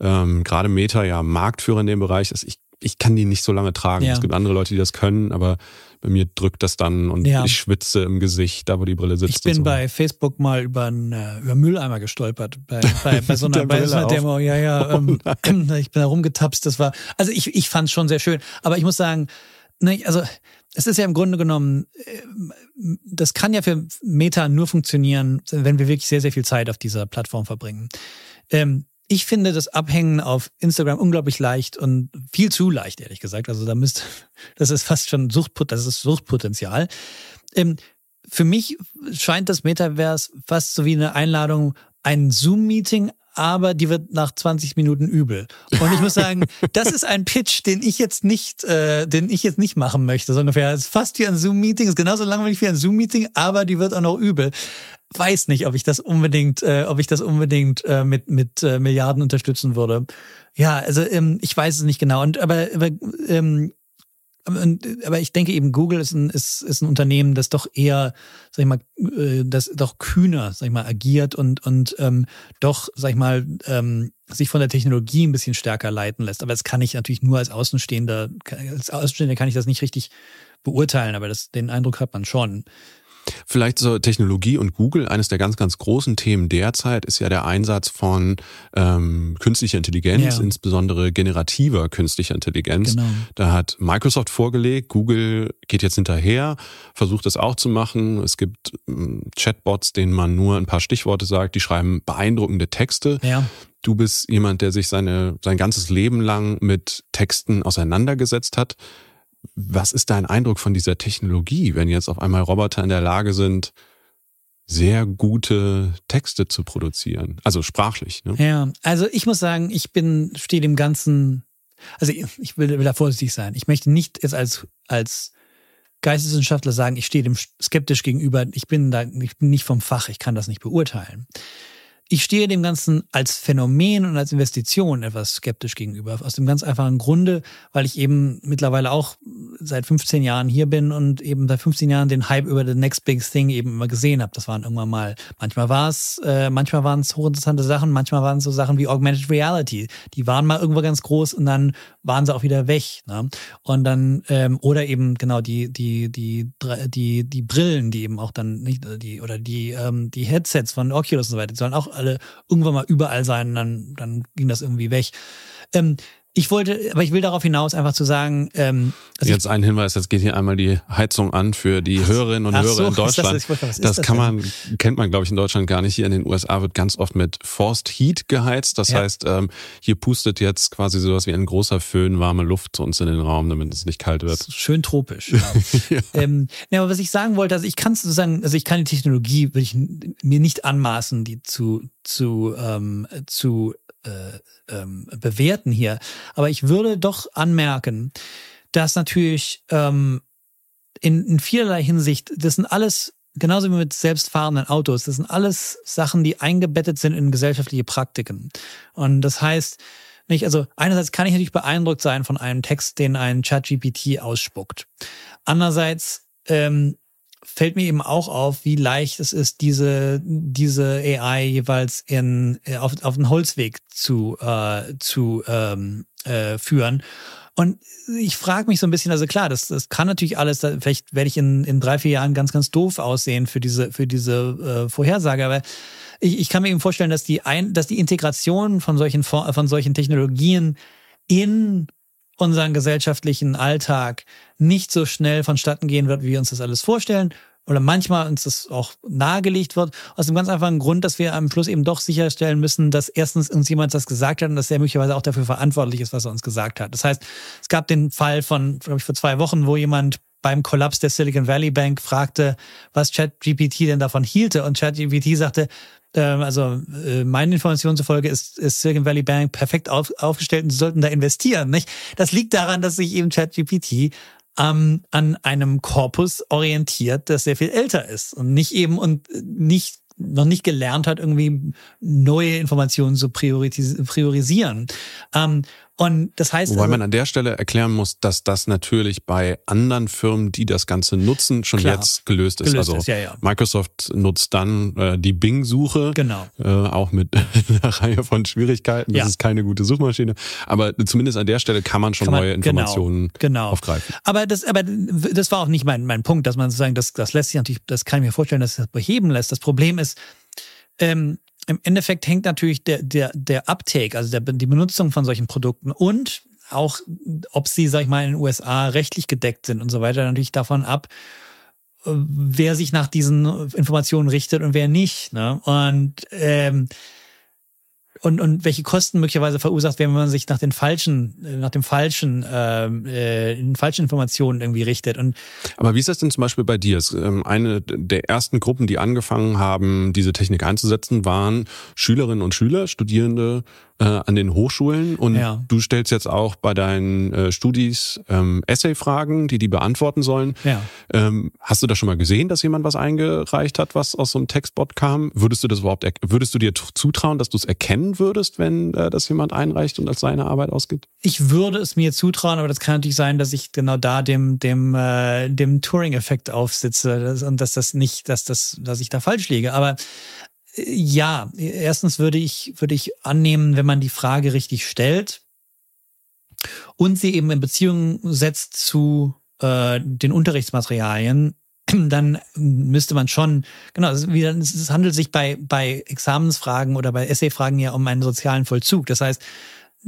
ähm, gerade Meta ja Marktführer in dem Bereich ist. Ich, ich kann die nicht so lange tragen. Ja. Es gibt andere Leute, die das können, aber bei mir drückt das dann und ja. ich schwitze im Gesicht, da wo die Brille sitzt. Ich bin so. bei Facebook mal über einen äh, über Mülleimer gestolpert. Bei, bei, bei so einer, (laughs) bei so einer Demo. Ja, ja. Oh, ähm, (clears throat) ich bin da rumgetapst. Das war, also ich, ich fand es schon sehr schön. Aber ich muss sagen, ne, also es ist ja im Grunde genommen, äh, das kann ja für Meta nur funktionieren, wenn wir wirklich sehr, sehr viel Zeit auf dieser Plattform verbringen. Ähm, ich finde das Abhängen auf Instagram unglaublich leicht und viel zu leicht, ehrlich gesagt. Also da müsste, (laughs) das ist fast schon Suchtpot, das ist Suchtpotenzial. Ähm, für mich scheint das Metaverse fast so wie eine Einladung, ein Zoom-Meeting aber die wird nach 20 Minuten übel. Und ich muss sagen, das ist ein Pitch, den ich jetzt nicht, äh, den ich jetzt nicht machen möchte. So ungefähr. Es ist fast wie ein Zoom-Meeting, ist genauso langweilig wie ein Zoom-Meeting, aber die wird auch noch übel weiß nicht, ob ich das unbedingt, äh, ob ich das unbedingt äh, mit mit äh, Milliarden unterstützen würde. Ja, also ähm, ich weiß es nicht genau. Und aber, aber ähm, aber ich denke eben, Google ist ein, ist, ist ein Unternehmen, das doch eher, sag ich mal, äh, das doch kühner, sag ich mal, agiert und, und ähm, doch, sag ich mal, ähm, sich von der Technologie ein bisschen stärker leiten lässt. Aber das kann ich natürlich nur als Außenstehender, als Außenstehender kann ich das nicht richtig beurteilen, aber das, den Eindruck hat man schon. Vielleicht so Technologie und Google. Eines der ganz, ganz großen Themen derzeit ist ja der Einsatz von ähm, künstlicher Intelligenz, ja. insbesondere generativer künstlicher Intelligenz. Genau. Da hat Microsoft vorgelegt, Google geht jetzt hinterher, versucht das auch zu machen. Es gibt ähm, Chatbots, denen man nur ein paar Stichworte sagt, die schreiben beeindruckende Texte. Ja. Du bist jemand, der sich seine, sein ganzes Leben lang mit Texten auseinandergesetzt hat. Was ist dein Eindruck von dieser Technologie, wenn jetzt auf einmal Roboter in der Lage sind, sehr gute Texte zu produzieren, also sprachlich. Ne? Ja, also ich muss sagen, ich bin stehe dem Ganzen, also ich will, will da vorsichtig sein. Ich möchte nicht jetzt als als Geisteswissenschaftler sagen, ich stehe dem skeptisch gegenüber. Ich bin da, ich bin nicht vom Fach, ich kann das nicht beurteilen ich stehe dem Ganzen als Phänomen und als Investition etwas skeptisch gegenüber. Aus dem ganz einfachen Grunde, weil ich eben mittlerweile auch seit 15 Jahren hier bin und eben seit 15 Jahren den Hype über the next big thing eben immer gesehen habe. Das waren irgendwann mal, manchmal war es, äh, manchmal waren es hochinteressante Sachen, manchmal waren es so Sachen wie Augmented Reality. Die waren mal irgendwo ganz groß und dann waren sie auch wieder weg. Ne? Und dann, ähm, oder eben genau die, die, die, die, die Brillen, die eben auch dann nicht, die, oder die, ähm, die Headsets von Oculus und so weiter, die sollen auch alle irgendwann mal überall sein, dann, dann ging das irgendwie weg. Ähm, ich wollte, aber ich will darauf hinaus einfach zu sagen. Ähm, also jetzt ein Hinweis: Jetzt geht hier einmal die Heizung an für die Hörerinnen und Hörer so, in (laughs) Deutschland. Das, das, das kann man, kennt man, glaube ich, in Deutschland gar nicht. Hier in den USA wird ganz oft mit Forced Heat geheizt. Das ja. heißt, ähm, hier pustet jetzt quasi sowas wie ein großer Föhn warme Luft zu uns in den Raum, damit es nicht kalt wird. Schön tropisch. (laughs) Ja. Ähm, ja, aber was ich sagen wollte, also ich kann sozusagen, also ich kann die Technologie, will ich mir nicht anmaßen, die zu zu ähm, zu ähm, bewerten hier. Aber ich würde doch anmerken, dass natürlich ähm, in, in vielerlei Hinsicht, das sind alles genauso wie mit selbstfahrenden Autos. Das sind alles Sachen, die eingebettet sind in gesellschaftliche Praktiken. Und das heißt, nicht, also einerseits kann ich natürlich beeindruckt sein von einem Text, den ein ChatGPT ausspuckt. Andererseits ähm, fällt mir eben auch auf, wie leicht es ist, diese, diese AI jeweils in, äh, auf, auf den Holzweg zu, äh, zu ähm, äh, führen. Und ich frage mich so ein bisschen, also klar, das, das kann natürlich alles, vielleicht werde ich in, in drei, vier Jahren ganz, ganz doof aussehen für diese, für diese äh, Vorhersage, aber ich, ich kann mir eben vorstellen, dass die, ein, dass die Integration von solchen, von solchen Technologien in unseren gesellschaftlichen Alltag nicht so schnell vonstatten gehen wird, wie wir uns das alles vorstellen. Oder manchmal uns das auch nahegelegt wird, aus dem ganz einfachen Grund, dass wir am Schluss eben doch sicherstellen müssen, dass erstens uns jemand das gesagt hat und dass er möglicherweise auch dafür verantwortlich ist, was er uns gesagt hat. Das heißt, es gab den Fall von, glaube ich, vor zwei Wochen, wo jemand beim Kollaps der Silicon Valley Bank fragte, was ChatGPT denn davon hielte. Und ChatGPT sagte, ähm, also äh, meinen Informationen zufolge ist, ist Silicon Valley Bank perfekt auf, aufgestellt und sie sollten da investieren. Nicht? Das liegt daran, dass sich eben ChatGPT ähm, an einem Korpus orientiert, das sehr viel älter ist und nicht eben und nicht noch nicht gelernt hat, irgendwie neue Informationen zu priorisieren. Ähm, und das heißt. Wobei also, man an der Stelle erklären muss, dass das natürlich bei anderen Firmen, die das Ganze nutzen, schon klar, jetzt gelöst ist. Gelöst also ist, ja, ja. Microsoft nutzt dann äh, die Bing-Suche, genau. äh, auch mit (laughs) einer Reihe von Schwierigkeiten. Das ja. ist keine gute Suchmaschine. Aber zumindest an der Stelle kann man schon kann man, neue genau, Informationen genau, genau. aufgreifen. Aber das, aber das war auch nicht mein, mein Punkt, dass man sozusagen, das, das lässt sich natürlich, das kann ich mir vorstellen, dass das beheben lässt. Das Problem ist, ähm, im Endeffekt hängt natürlich der, der, der Uptake, also der, die Benutzung von solchen Produkten und auch, ob sie, sag ich mal, in den USA rechtlich gedeckt sind und so weiter, natürlich davon ab, äh, wer sich nach diesen Informationen richtet und wer nicht. Ne? Und ähm, und, und welche Kosten möglicherweise verursacht werden, wenn man sich nach den falschen, äh, nach dem falschen, ähm, äh, in falschen Informationen irgendwie richtet. Und Aber wie ist das denn zum Beispiel bei dir? Ähm, eine der ersten Gruppen, die angefangen haben, diese Technik einzusetzen, waren Schülerinnen und Schüler, Studierende äh, an den Hochschulen und ja. du stellst jetzt auch bei deinen äh, Studis ähm, Essay-Fragen, die die beantworten sollen. Ja. Ähm, hast du da schon mal gesehen, dass jemand was eingereicht hat, was aus so einem Textbot kam? Würdest du das überhaupt, würdest du dir zutrauen, dass du es erkennen würdest, wenn äh, das jemand einreicht und als seine Arbeit ausgibt? Ich würde es mir zutrauen, aber das kann natürlich sein, dass ich genau da dem dem äh, dem Turing-Effekt aufsitze und dass das nicht, dass das, dass ich da falsch liege. Aber ja, erstens würde ich, würde ich annehmen, wenn man die Frage richtig stellt und sie eben in Beziehung setzt zu äh, den Unterrichtsmaterialien, (clears throat) dann müsste man schon, genau, es handelt sich bei, bei Examensfragen oder bei Essayfragen ja um einen sozialen Vollzug. Das heißt,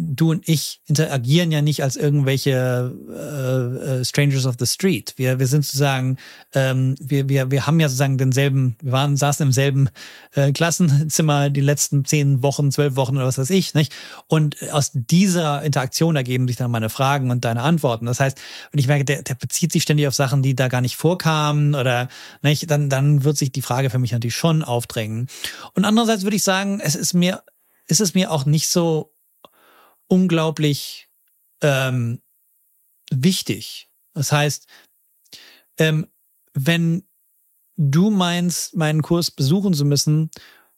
du und ich interagieren ja nicht als irgendwelche äh, äh, Strangers of the Street. Wir, wir sind sozusagen, ähm, wir, wir, wir haben ja sozusagen denselben, wir waren, saßen im selben äh, Klassenzimmer die letzten zehn Wochen, zwölf Wochen oder was weiß ich, nicht? Und aus dieser Interaktion ergeben sich dann meine Fragen und deine Antworten. Das heißt, wenn ich merke, der, der bezieht sich ständig auf Sachen, die da gar nicht vorkamen oder nicht, dann, dann wird sich die Frage für mich natürlich schon aufdrängen. Und andererseits würde ich sagen, es ist mir, ist es mir auch nicht so unglaublich ähm, wichtig. Das heißt, ähm, wenn du meinst, meinen Kurs besuchen zu müssen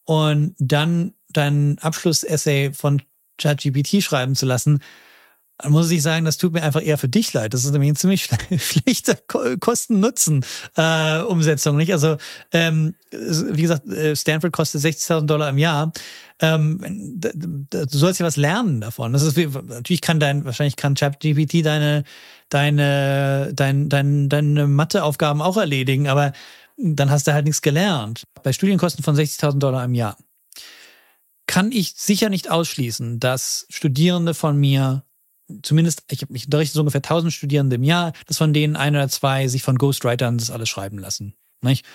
und dann dein Abschlussessay von ChatGPT schreiben zu lassen, dann muss ich sagen, das tut mir einfach eher für dich leid. Das ist nämlich eine ziemlich (laughs) schlechte Kosten-Nutzen-Umsetzung, nicht? Also, ähm, wie gesagt, äh, Stanford kostet 60.000 Dollar im Jahr. Ähm, du sollst ja was lernen davon. Das ist wie, natürlich kann dein, wahrscheinlich kann ChatGPT deine, deine, dein, dein, deine Matheaufgaben auch erledigen, aber dann hast du halt nichts gelernt. Bei Studienkosten von 60.000 Dollar im Jahr kann ich sicher nicht ausschließen, dass Studierende von mir zumindest, ich, ich unterrichte so ungefähr 1000 Studierende im Jahr, dass von denen ein oder zwei sich von Ghostwritern das alles schreiben lassen. Nicht?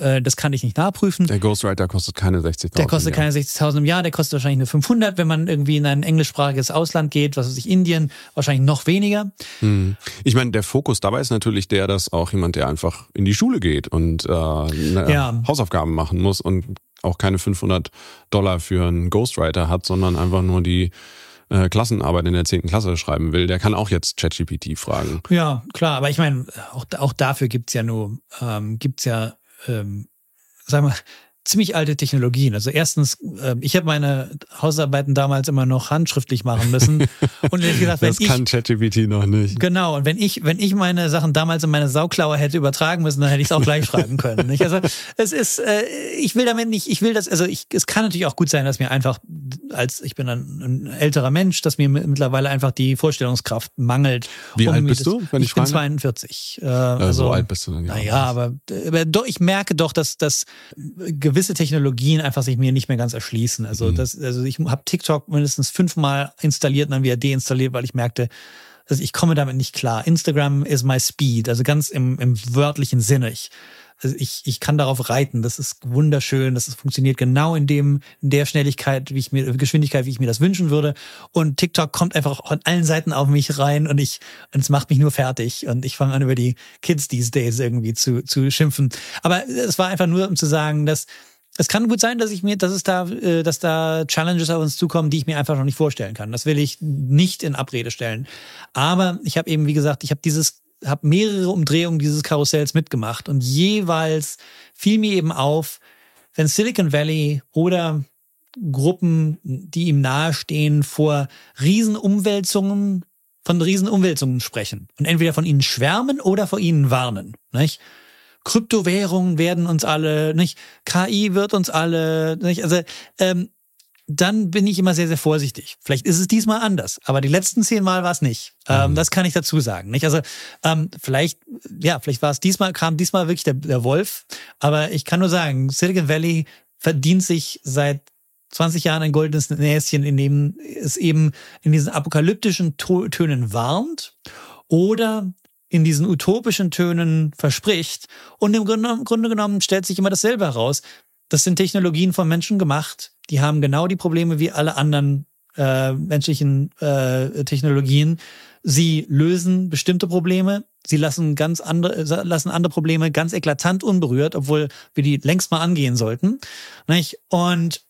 Äh, das kann ich nicht nachprüfen. Der Ghostwriter kostet keine 60.000. Der kostet keine 60.000 im Jahr, der kostet wahrscheinlich nur 500, wenn man irgendwie in ein englischsprachiges Ausland geht, was weiß ich, Indien, wahrscheinlich noch weniger. Hm. Ich meine, der Fokus dabei ist natürlich der, dass auch jemand, der einfach in die Schule geht und äh, ja. Hausaufgaben machen muss und auch keine 500 Dollar für einen Ghostwriter hat, sondern einfach nur die äh, Klassenarbeit in der 10. Klasse schreiben will, der kann auch jetzt ChatGPT fragen. Ja, klar, aber ich meine, auch, auch dafür gibt's ja nur, ähm, gibt's ja ähm, sagen wir, ziemlich alte Technologien. Also erstens, äh, ich habe meine Hausarbeiten damals immer noch handschriftlich machen müssen. (laughs) Und ehrlich gesagt, wenn das kann ChatGPT noch nicht. Genau. Und wenn ich, wenn ich meine Sachen damals in meine Sauklaue hätte übertragen müssen, dann hätte ich es auch gleich schreiben können. Nicht? Also es ist, äh, ich will damit nicht, ich will das, also ich, es kann natürlich auch gut sein, dass mir einfach, als ich bin ein, ein älterer Mensch, dass mir mittlerweile einfach die Vorstellungskraft mangelt. Wie um alt bist das, du? Wenn ich, ich bin 42. Äh, also, so alt bist du dann ja. Naja, aber, aber doch, ich merke doch, dass, dass gewisse Technologien einfach sich mir nicht mehr ganz erschließen. Also, mhm. das, also ich habe TikTok mindestens fünfmal installiert und dann wieder deinstalliert, weil ich merkte, also ich komme damit nicht klar. Instagram is my speed, also ganz im, im wörtlichen Sinne. Ich, also ich, ich kann darauf reiten. Das ist wunderschön. Das ist, funktioniert genau in dem, in der Schnelligkeit, wie ich mir, Geschwindigkeit, wie ich mir das wünschen würde. Und TikTok kommt einfach von allen Seiten auf mich rein und ich, und es macht mich nur fertig. Und ich fange an, über die Kids these days irgendwie zu, zu schimpfen. Aber es war einfach nur, um zu sagen, dass, es kann gut sein, dass ich mir, dass es da, äh, dass da Challenges auf uns zukommen, die ich mir einfach noch nicht vorstellen kann. Das will ich nicht in Abrede stellen. Aber ich habe eben, wie gesagt, ich habe dieses habe mehrere Umdrehungen dieses Karussells mitgemacht und jeweils fiel mir eben auf, wenn Silicon Valley oder Gruppen, die ihm nahestehen, vor Riesenumwälzungen, von Riesenumwälzungen sprechen und entweder von ihnen schwärmen oder vor ihnen warnen. Nicht? Kryptowährungen werden uns alle, nicht? KI wird uns alle, nicht? Also ähm, dann bin ich immer sehr, sehr vorsichtig. Vielleicht ist es diesmal anders, aber die letzten zehn Mal war es nicht. Ähm, mhm. Das kann ich dazu sagen. Nicht? Also ähm, vielleicht, ja, vielleicht war es diesmal, kam diesmal wirklich der, der Wolf, aber ich kann nur sagen, Silicon Valley verdient sich seit 20 Jahren ein goldenes Näschen, in dem es eben in diesen apokalyptischen Tönen warnt oder in diesen utopischen Tönen verspricht. Und im Grunde genommen stellt sich immer dasselbe heraus. Das sind Technologien von Menschen gemacht, die haben genau die Probleme wie alle anderen äh, menschlichen äh, Technologien. Sie lösen bestimmte Probleme, sie lassen ganz andere, lassen andere Probleme ganz eklatant unberührt, obwohl wir die längst mal angehen sollten. Nicht? Und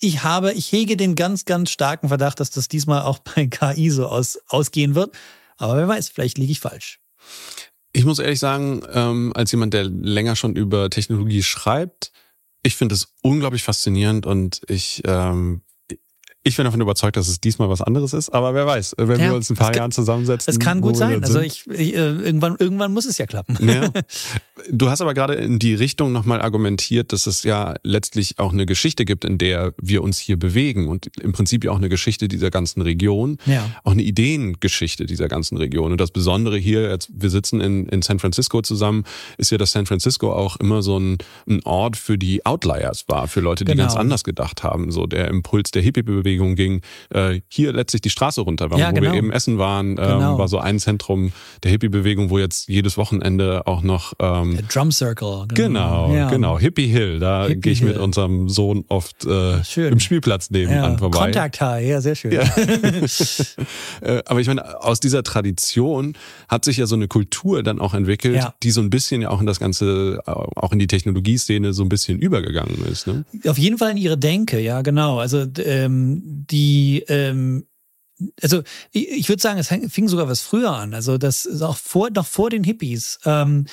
ich habe, ich hege den ganz, ganz starken Verdacht, dass das diesmal auch bei KI so aus, ausgehen wird. Aber wer weiß, vielleicht liege ich falsch. Ich muss ehrlich sagen, ähm, als jemand, der länger schon über Technologie schreibt, ich finde es unglaublich faszinierend und ich ähm, ich bin davon überzeugt, dass es diesmal was anderes ist, aber wer weiß, wenn ja, wir uns ein paar Jahren zusammensetzen. Es kann gut sein. Also ich, ich, äh, irgendwann, irgendwann muss es ja klappen. Ja. (laughs) Du hast aber gerade in die Richtung nochmal argumentiert, dass es ja letztlich auch eine Geschichte gibt, in der wir uns hier bewegen und im Prinzip ja auch eine Geschichte dieser ganzen Region, ja. auch eine Ideengeschichte dieser ganzen Region. Und das Besondere hier, jetzt, wir sitzen in, in San Francisco zusammen, ist ja, dass San Francisco auch immer so ein, ein Ort für die Outliers war, für Leute, die genau. ganz anders gedacht haben. So der Impuls der Hippie-Bewegung Bewegung ging. Äh, hier letztlich die Straße runter, ja, wo genau. wir eben essen waren, ähm, genau. war so ein Zentrum der Hippie-Bewegung, wo jetzt jedes Wochenende auch noch ähm, der Drum Circle. Genau, genau, ja. genau. Hippie Hill. Da gehe ich mit unserem Sohn oft äh, im Spielplatz nebenan ja. vorbei. Contact High, ja, sehr schön. Ja. (laughs) Äh, aber ich meine, aus dieser Tradition hat sich ja so eine Kultur dann auch entwickelt, ja. die so ein bisschen ja auch in das Ganze, auch in die Technologieszene so ein bisschen übergegangen ist. Ne? Auf jeden Fall in ihre Denke, ja, genau. Also ähm, die ähm, also ich, würde sagen, es fing sogar was früher an. Also das ist auch vor, noch vor den Hippies ähm,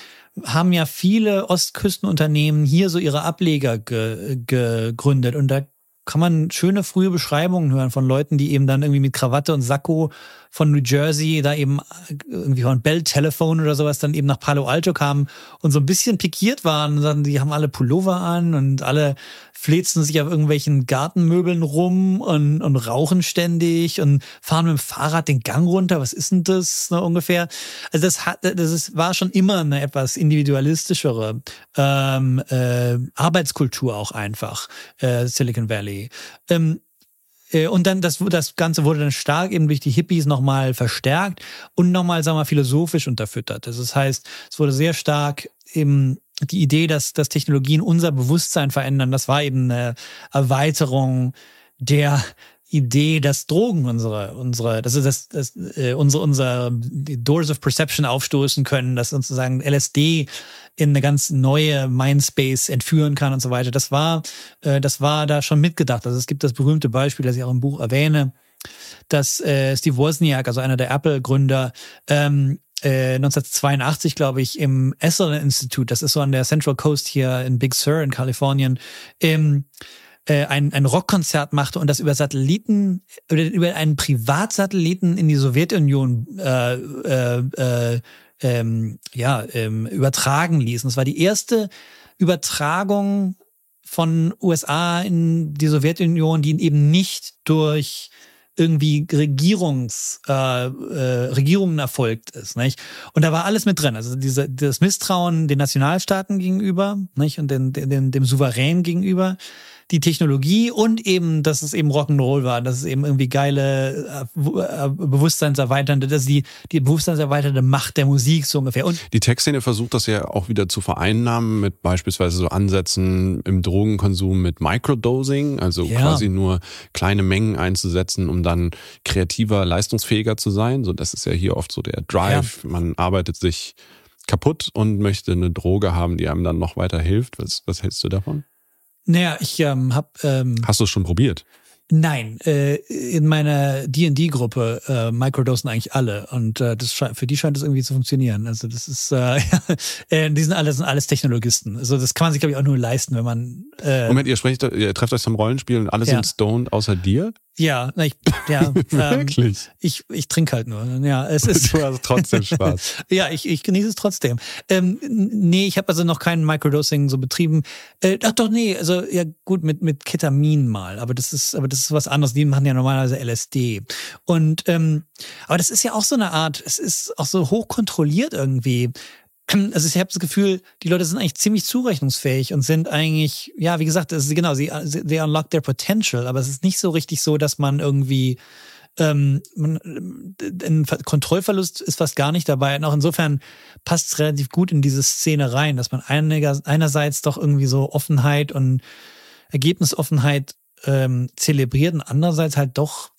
haben ja viele Ostküstenunternehmen hier so ihre Ableger ge, gegründet und da kann man schöne frühe Beschreibungen hören von Leuten, die eben dann irgendwie mit Krawatte und Sakko von New Jersey da eben irgendwie von Bell Telephone oder sowas dann eben nach Palo Alto kamen und so ein bisschen pikiert waren. Und dann, die haben alle Pullover an und alle flezen sich auf irgendwelchen Gartenmöbeln rum und, und rauchen ständig und fahren mit dem Fahrrad den Gang runter. Was ist denn das ne, ungefähr? Also das hat, das ist, war schon immer eine etwas individualistischere ähm, äh, Arbeitskultur auch einfach, äh, Silicon Valley. Ähm, äh, und dann das, das Ganze wurde dann stark eben durch die Hippies nochmal verstärkt und nochmal, sagen wir philosophisch unterfüttert. Das heißt, es wurde sehr stark eben die Idee, dass, dass Technologien unser Bewusstsein verändern, das war eben eine Erweiterung der Idee, dass Drogen unsere, unsere, das ist das, das, äh, unsere, unsere Doors of Perception aufstoßen können, dass sozusagen LSD in eine ganz neue Mindspace entführen kann und so weiter. Das war, äh, das war da schon mitgedacht. Also es gibt das berühmte Beispiel, das ich auch im Buch erwähne, dass äh, Steve Wozniak, also einer der Apple-Gründer, ähm, äh, 1982, glaube ich, im Esalen Institute, das ist so an der Central Coast hier in Big Sur in Kalifornien, ähm, äh, ein, ein Rockkonzert machte und das über Satelliten, über, über einen Privatsatelliten in die Sowjetunion äh, äh, äh, ähm, ja, ähm, übertragen ließ. Und das war die erste Übertragung von USA in die Sowjetunion, die eben nicht durch irgendwie Regierungs, äh, äh, Regierungen erfolgt ist. Nicht? Und da war alles mit drin. Also diese, das Misstrauen den Nationalstaaten gegenüber nicht? und den, den, dem Souverän gegenüber die Technologie und eben, dass es eben Rock'n'Roll war, dass es eben irgendwie geile, äh, äh, bewusstseinserweiternde, dass die, die bewusstseinserweiternde Macht der Musik so ungefähr. Und die Textszene versucht das ja auch wieder zu vereinnahmen mit beispielsweise so Ansätzen im Drogenkonsum mit Microdosing, also ja. quasi nur kleine Mengen einzusetzen, um dann kreativer, leistungsfähiger zu sein. So, das ist ja hier oft so der Drive. Ja. Man arbeitet sich kaputt und möchte eine Droge haben, die einem dann noch weiter hilft. Was, was hältst du davon? Naja, ich ähm, habe. Ähm, Hast du es schon probiert? Nein, äh, in meiner D&D-Gruppe äh, microdosen eigentlich alle und äh, das für die scheint es irgendwie zu funktionieren. Also das ist, äh, (laughs) äh, die sind alle sind alles Technologisten. Also das kann man sich glaube ich auch nur leisten, wenn man. Äh, Moment, ihr sprecht, ihr trefft euch zum Rollenspiel und alle ja. sind stoned außer dir? Ja, na, ich, ja. (laughs) Ähm, Wirklich? Ich, ich trinke halt nur. Ja, es ist. Du hast trotzdem (laughs) Spaß. ja, ich, ich genieße es trotzdem. Ähm, nee, ich habe also noch kein Microdosing so betrieben. Äh, ach doch, nee, also ja gut, mit, mit Ketamin mal, aber das ist, aber das ist was anderes. Die machen ja normalerweise LSD. Und ähm, aber das ist ja auch so eine Art, es ist auch so hochkontrolliert irgendwie also ich habe das Gefühl, die Leute sind eigentlich ziemlich zurechnungsfähig und sind eigentlich, ja, wie gesagt, ist, genau, sie, they unlock their potential, aber es ist nicht so richtig so, dass man irgendwie ähm, man, ein Kontrollverlust ist fast gar nicht dabei. Und auch insofern passt es relativ gut in diese Szene rein, dass man einiger, einerseits doch irgendwie so Offenheit und Ergebnisoffenheit ähm, zelebriert und andererseits halt doch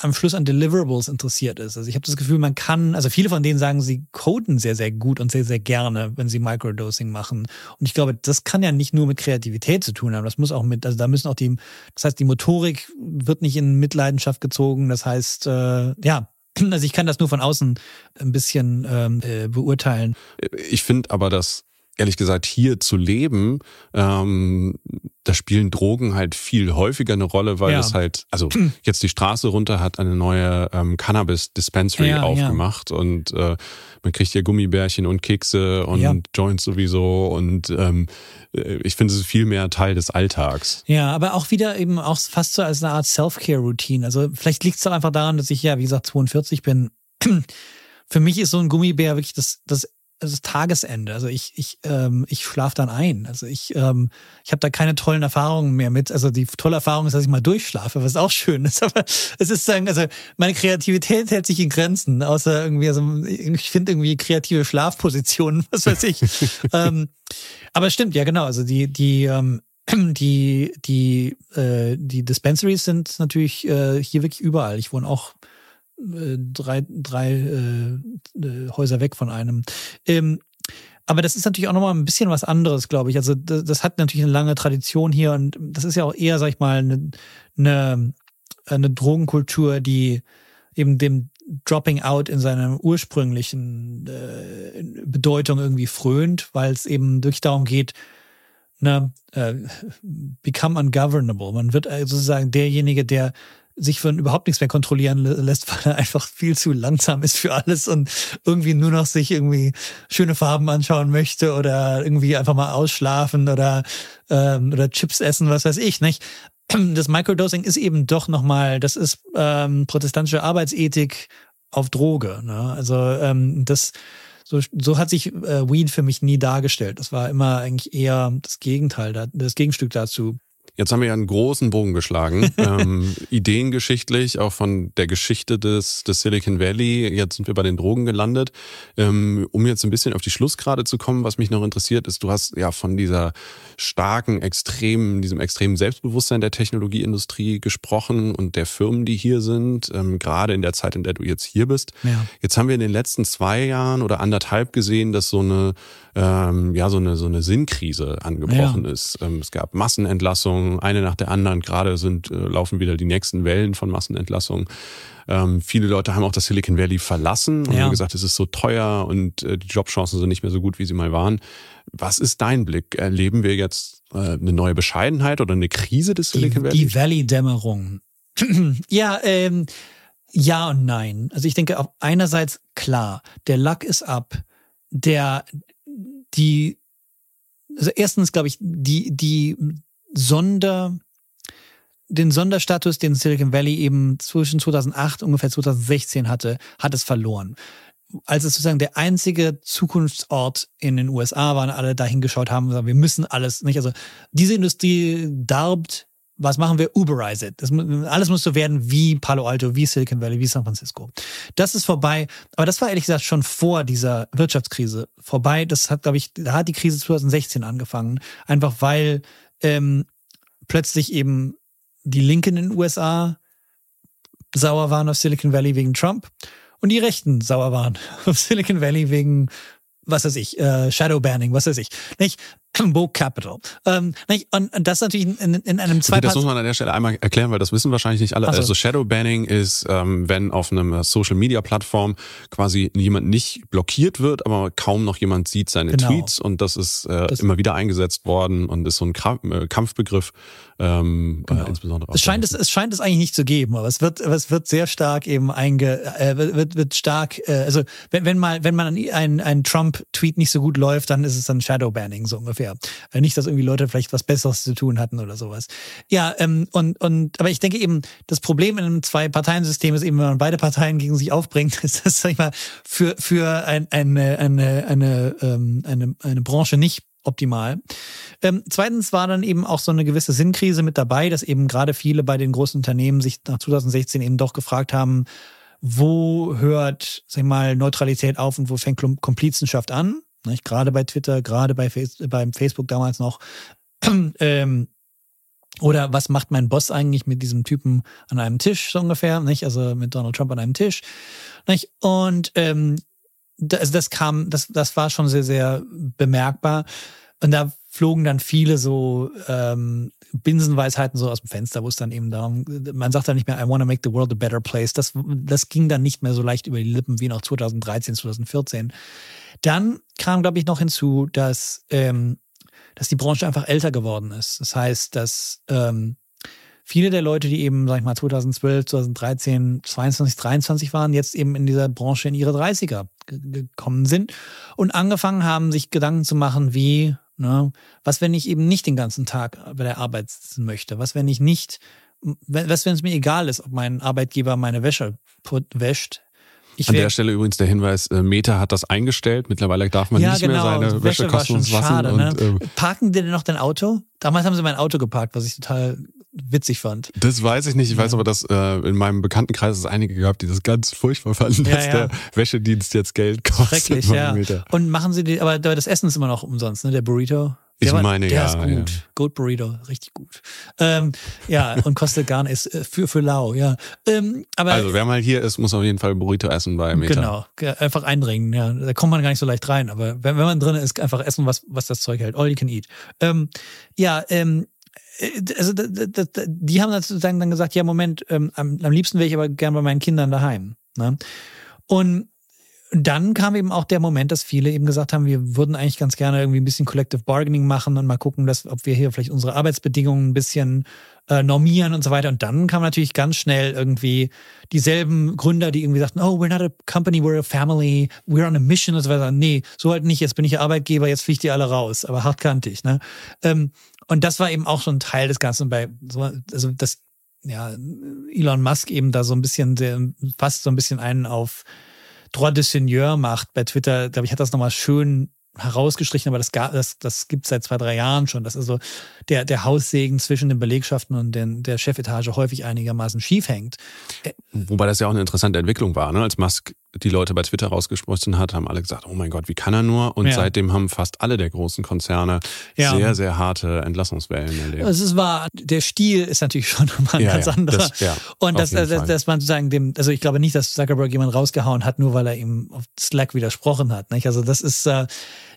am Schluss an Deliverables interessiert ist. Also ich habe das Gefühl, man kann, also viele von denen sagen, sie coden sehr, sehr gut und sehr, sehr gerne, wenn sie Microdosing machen. Und ich glaube, das kann ja nicht nur mit Kreativität zu tun haben. Das muss auch mit, also da müssen auch die, das heißt, die Motorik wird nicht in Mitleidenschaft gezogen. Das heißt, äh, ja, (clears throat) also ich kann das nur von außen ein bisschen ähm, äh, beurteilen. Ich finde aber, dass ehrlich gesagt hier zu leben, ähm, da spielen Drogen halt viel häufiger eine Rolle, weil ja. es halt, also (clears throat) jetzt die Straße runter hat eine neue ähm, Cannabis-Dispensary ja, aufgemacht ja. und äh, man kriegt hier Gummibärchen und Kekse und Joints sowieso und ähm, äh, ich finde es ist viel mehr Teil des Alltags. Ja, aber auch wieder eben auch fast so als eine Art Self-Care-Routine. Also vielleicht liegt es auch einfach daran, dass ich ja, wie gesagt, 42 bin. (clears throat) Für mich ist so ein Gummibär wirklich das, das ist Tagesende. Also ich, ich, ähm, ich schlafe dann ein. Also ich, ähm, ich habe da keine tollen Erfahrungen mehr mit. Also die tolle Erfahrung ist, dass ich mal durchschlafe, was auch schön ist. (laughs) Aber es ist sagen, also meine Kreativität hält sich in Grenzen, außer irgendwie, also ich finde irgendwie kreative Schlafpositionen, (laughs) was weiß ich. ähm, aber stimmt, ja genau. Also die, die, ähm, (clears throat) die, die, äh, die Dispensaries sind natürlich äh, hier wirklich überall. Ich wohne auch drei, drei äh, äh, Häuser weg von einem. Ähm, aber das ist natürlich auch nochmal ein bisschen was anderes, glaube ich. Also das, das, hat natürlich eine lange Tradition hier und das ist ja auch eher, sag ich mal, eine, eine, eine Drogenkultur, die eben dem Dropping Out in seiner ursprünglichen äh, Bedeutung irgendwie frönt, weil es eben durch darum geht, ne, äh, become ungovernable. Man wird also sozusagen derjenige, der sich von überhaupt nichts mehr kontrollieren lässt, (laughs) weil er einfach viel zu langsam ist für alles und irgendwie nur noch sich irgendwie schöne Farben anschauen möchte oder irgendwie einfach mal ausschlafen oder ähm, oder Chips essen, was weiß ich, nicht? (clears throat) Das Microdosing ist eben doch nochmal, das ist ähm, protestantische Arbeitsethik auf Droge. Ne? Also ähm, das so, so hat sich äh, Weed für mich nie dargestellt. Das war immer eigentlich eher das Gegenteil, das Gegenstück dazu. Jetzt haben wir ja einen großen Bogen geschlagen, (laughs) ähm, ideengeschichtlich, auch von der Geschichte des, des Silicon Valley. Jetzt sind wir bei den Drogen gelandet. Ähm, um jetzt ein bisschen auf die Schlussgrade zu kommen, was mich noch interessiert, ist, du hast ja von dieser starken, extremen, diesem extremen Selbstbewusstsein der Technologieindustrie gesprochen und der Firmen, die hier sind, ähm, gerade in der Zeit, in der du jetzt hier bist. Ja. Jetzt haben wir in den letzten zwei Jahren oder anderthalb gesehen, dass so eine ähm, ja so eine so eine Sinnkrise angebrochen ja. ist. Ähm, es gab Massenentlassungen Massenentlassungen, eine nach der anderen. Gerade sind, äh, laufen wieder die nächsten Wellen von Massenentlassungen. Ähm, viele Leute haben auch das Silicon Valley verlassen und ja. haben gesagt, es ist so teuer und äh, die Jobchancen sind nicht mehr so gut, wie sie mal waren. Was ist dein Blick? Erleben wir jetzt äh, eine neue Bescheidenheit oder eine Krise des Silicon Valley? Die Valley-Dämmerung. (clears throat) ja, ähm, ja und nein. Also ich denke auf einerseits klar, der Luck ist ab. Der, die, also erstens glaube ich, die, die Sonder, den Sonderstatus, den Silicon Valley eben zwischen 2008 ungefähr 2016 hatte, hat es verloren. Als es sozusagen der einzige Zukunftsort in den USA war und alle dahin geschaut haben und gesagt, wir müssen alles, nicht? Also diese Industrie darbt was machen wir? Uberize it. Das, alles muss so werden wie Palo Alto, wie Silicon Valley, wie San Francisco. Das ist vorbei. Aber das war ehrlich gesagt schon vor dieser Wirtschaftskrise vorbei. Das hat, glaube ich, da hat die Krise 2016 angefangen. Einfach weil ähm, plötzlich eben die Linken in den USA sauer waren auf Silicon Valley wegen Trump und die Rechten sauer waren (laughs) auf Silicon Valley wegen was weiß ich, äh, Shadow Banning, was weiß ich, nicht? Bo Capital. Ähm, nicht? Und, und das natürlich in, in einem zweiten. Okay, das muss man an der Stelle einmal erklären, weil das wissen wahrscheinlich nicht alle. So. Also Shadow Banning ist, ähm, wenn auf einem Social Media Plattform quasi jemand nicht blockiert wird, aber kaum noch jemand sieht seine genau. Tweets und das ist äh, das immer wieder eingesetzt worden und ist so ein äh, Kampfbegriff. Ähm, genau. äh, insbesondere es scheint es, es scheint es eigentlich nicht zu geben, aber es wird, es wird sehr stark eben einge, äh, wird, wird stark, äh, also wenn, wenn mal, wenn man ein, ein Trump-Tweet nicht so gut läuft, dann ist es dann Shadow Banning so ungefähr. Äh, nicht, dass irgendwie Leute vielleicht was Besseres zu tun hatten oder sowas. Ja, ähm, und, und, aber ich denke eben, das Problem in einem Zwei-Parteien-System ist eben, wenn man beide Parteien gegen sich aufbringt, (laughs) ist das, sag ich mal, für, für ein, eine, eine, eine, ähm, eine, eine Branche nicht optimal. Ähm, zweitens war dann eben auch so eine gewisse Sinnkrise mit dabei, dass eben gerade viele bei den großen Unternehmen sich nach 2016 eben doch gefragt haben, wo hört, sag ich mal, Neutralität auf und wo fängt Komplizenschaft an? Nicht? Gerade bei Twitter, gerade bei Face beim Facebook damals noch. (clears throat) ähm, oder was macht mein Boss eigentlich mit diesem Typen an einem Tisch so ungefähr, nicht? Also mit Donald Trump an einem Tisch, nicht? Und ähm, das, also das kam, das, das war schon sehr, sehr bemerkbar. Und da flogen dann viele so ähm, Binsenweisheiten so aus dem Fenster, wo es dann eben darum, man sagt dann nicht mehr, I want to make the world a better place. Das, das ging dann nicht mehr so leicht über die Lippen wie noch 2013, 2014. Dann kam, glaube ich, noch hinzu, dass, ähm, dass die Branche einfach älter geworden ist. Das heißt, dass ähm, viele der Leute, die eben, sag ich mal, 2012, 2013, 22, 23 waren, jetzt eben in dieser Branche in ihre 30er gekommen sind und angefangen haben, sich Gedanken zu machen, wie, ne, was, wenn ich eben nicht den ganzen Tag bei der Arbeit sitzen möchte? Was, wenn ich nicht, was, wenn es mir egal ist, ob mein Arbeitgeber meine Wäsche wäscht, ich An der Stelle übrigens der Hinweis, äh, Meta hat das eingestellt. Mittlerweile darf man ja, nicht genau. mehr seine Wäsche, Wäsche kostenlos waschen. Schade, und, ne? ähm, Parken die denn noch dein Auto? Damals haben sie mein Auto geparkt, was ich total witzig fand. Das weiß ich nicht. Ich ja. weiß aber, dass äh, in meinem Bekanntenkreis es einige gab, die das ganz furchtbar fanden, ja, dass ja. der Wäschedienst jetzt Geld kostet. Schrecklich, ja. Meter. Und machen sie die, aber das Essen ist immer noch umsonst, ne? Der Burrito. Ich der meine, der ja. ist gut. Ja. Goat Burrito, richtig gut. Ähm, ja, und kostet gar nichts äh, für, für lau, ja. Ähm, aber, also, wer mal hier ist, muss auf jeden Fall Burrito essen bei Meta. Genau, einfach eindringen, ja. Da kommt man gar nicht so leicht rein, aber wenn, wenn man drin ist, einfach essen, was, was das Zeug hält. All you can eat. Ähm, ja, ähm, äh, also die haben sozusagen dann gesagt, ja, Moment, ähm, am, am liebsten wäre ich aber gern bei meinen Kindern daheim. Ne? Und dann kam eben auch der Moment, dass viele eben gesagt haben, wir würden eigentlich ganz gerne irgendwie ein bisschen Collective Bargaining machen und mal gucken, dass, ob wir hier vielleicht unsere Arbeitsbedingungen ein bisschen äh, normieren und so weiter. Und dann kam natürlich ganz schnell irgendwie dieselben Gründer, die irgendwie sagten, oh, we're not a company, we're a family, we're on a mission und so weiter. Nee, so halt nicht, jetzt bin ich Arbeitgeber, jetzt fliegt ihr alle raus, aber hartkantig. Ne? Ähm, und das war eben auch schon Teil des Ganzen bei, so, also das, ja, Elon Musk eben da so ein bisschen, der, fast so ein bisschen einen auf Droit de Seigneur macht bei Twitter, glaube ich, hat das nochmal schön herausgestrichen, aber das, das, das gibt seit zwei, drei Jahren schon, dass also der, der Haussegen zwischen den Belegschaften und den, der Chefetage häufig einigermaßen schief hängt. Wobei das ja auch eine interessante Entwicklung war, ne? als Musk die Leute bei Twitter rausgeschmissen hat, haben alle gesagt, oh mein Gott, wie kann er nur? Und ja. seitdem haben fast alle der großen Konzerne ja. sehr, sehr harte Entlassungswellen erlebt. Also es war, der Stil ist natürlich (laughs) schon mal ein ja, ganz anderer. Das, und das, das, dass man sozusagen dem, also ich glaube nicht, dass Zuckerberg jemand rausgehauen hat, nur weil er ihm auf Slack widersprochen hat. Nicht? Also das ist äh,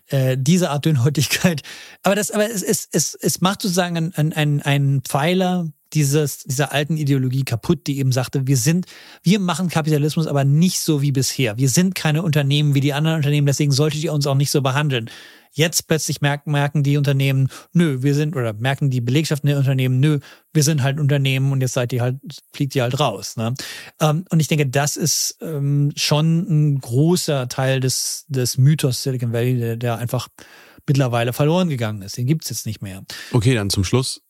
äh, diese Art Dünnhäutigkeit. Aber das, aber es, es, es, es macht sozusagen einen, einen, einen Pfeiler dieses, dieser alten Ideologie kaputt, die eben sagte, wir sind, wir machen Kapitalismus aber nicht so wie bisher. Wir sind keine Unternehmen wie die anderen Unternehmen, deswegen solltet ihr uns auch nicht so behandeln. Jetzt plötzlich merken, merken die Unternehmen, nö, wir sind, oder merken die Belegschaften der Unternehmen, nö, wir sind halt Unternehmen und jetzt seid ihr halt, fliegt ihr halt raus. Ne? Ähm, und ich denke, das ist ähm, schon ein großer Teil des, des Mythos Silicon Valley, der, der einfach mittlerweile verloren gegangen ist. Den gibt's jetzt nicht mehr. Okay, dann zum Schluss.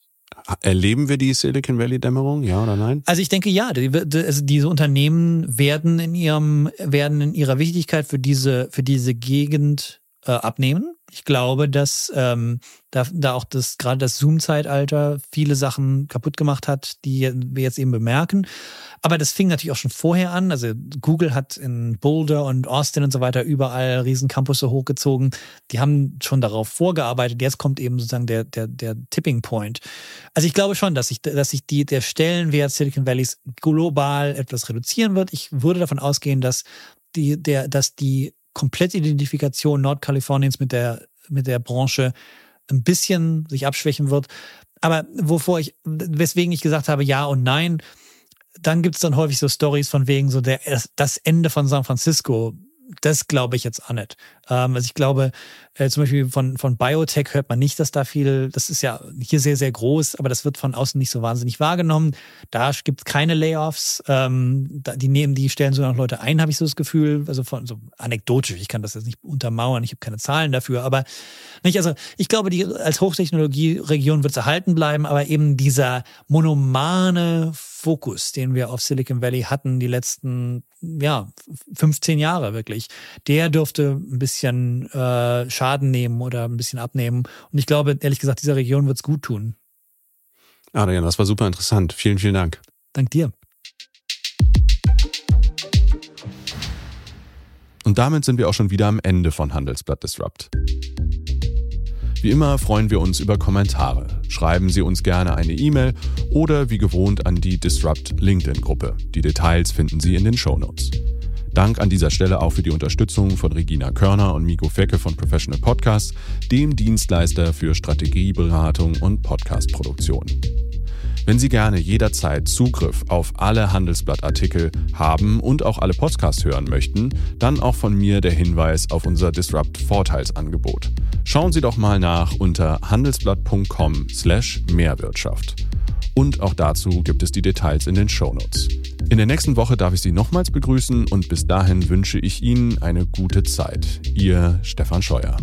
Erleben wir die Silicon Valley Dämmerung, ja oder nein? Also ich denke ja. Die, also diese Unternehmen werden in ihrem werden in ihrer Wichtigkeit für diese für diese Gegend äh, abnehmen. Ich glaube, dass ähm, da, da auch das gerade das Zoom-Zeitalter viele Sachen kaputt gemacht hat, die wir jetzt eben bemerken. Aber das fing natürlich auch schon vorher an. Also Google hat in Boulder und Austin und so weiter überall riesen Campusse hochgezogen. Die haben schon darauf vorgearbeitet. Jetzt kommt eben sozusagen der, der, der Tipping Point. Also ich glaube schon, dass sich, dass sich die, der Stellenwert Silicon Valleys global etwas reduzieren wird. Ich würde davon ausgehen, dass die, der, dass die komplette Identifikation Nordkaliforniens mit der, mit der Branche ein bisschen sich abschwächen wird. Aber wovor ich, weswegen ich gesagt habe, ja und nein, dann gibt es dann häufig so Stories von wegen so der, das Ende von San Francisco. Das glaube ich jetzt auch nicht. Ähm, also ich glaube, äh, zum Beispiel von, von Biotech hört man nicht, dass da viel, das ist ja hier sehr, sehr groß, aber das wird von außen nicht so wahnsinnig wahrgenommen. Da gibt es keine Layoffs. Ähm, da, die nehmen, die stellen sogar noch Leute ein, habe ich so das Gefühl. Also von so anekdotisch, ich kann das jetzt nicht untermauern, ich habe keine Zahlen dafür, aber nicht, also ich glaube, die als Hochtechnologie-Region wird es erhalten bleiben, aber eben dieser monomane Fokus, den wir auf Silicon Valley hatten, die letzten ja 15 Jahre wirklich, der dürfte ein bisschen äh, Schaden nehmen oder ein bisschen abnehmen. Und ich glaube, ehrlich gesagt, dieser Region wird es gut tun. Adrian, das war super interessant. Vielen, vielen Dank. Dank dir. Und damit sind wir auch schon wieder am Ende von Handelsblatt Disrupt. Wie immer freuen wir uns über Kommentare. Schreiben Sie uns gerne eine E-Mail oder wie gewohnt an die Disrupt LinkedIn-Gruppe. Die Details finden Sie in den Show Notes. Dank an dieser Stelle auch für die Unterstützung von Regina Körner und Miko Fecke von Professional Podcasts, dem Dienstleister für Strategieberatung und Podcastproduktion. Wenn Sie gerne jederzeit Zugriff auf alle Handelsblattartikel haben und auch alle Podcasts hören möchten, dann auch von mir der Hinweis auf unser Disrupt Vorteilsangebot. Schauen Sie doch mal nach unter handelsblatt.com/mehrwirtschaft. Und auch dazu gibt es die Details in den Shownotes. In der nächsten Woche darf ich Sie nochmals begrüßen und bis dahin wünsche ich Ihnen eine gute Zeit. Ihr Stefan Scheuer.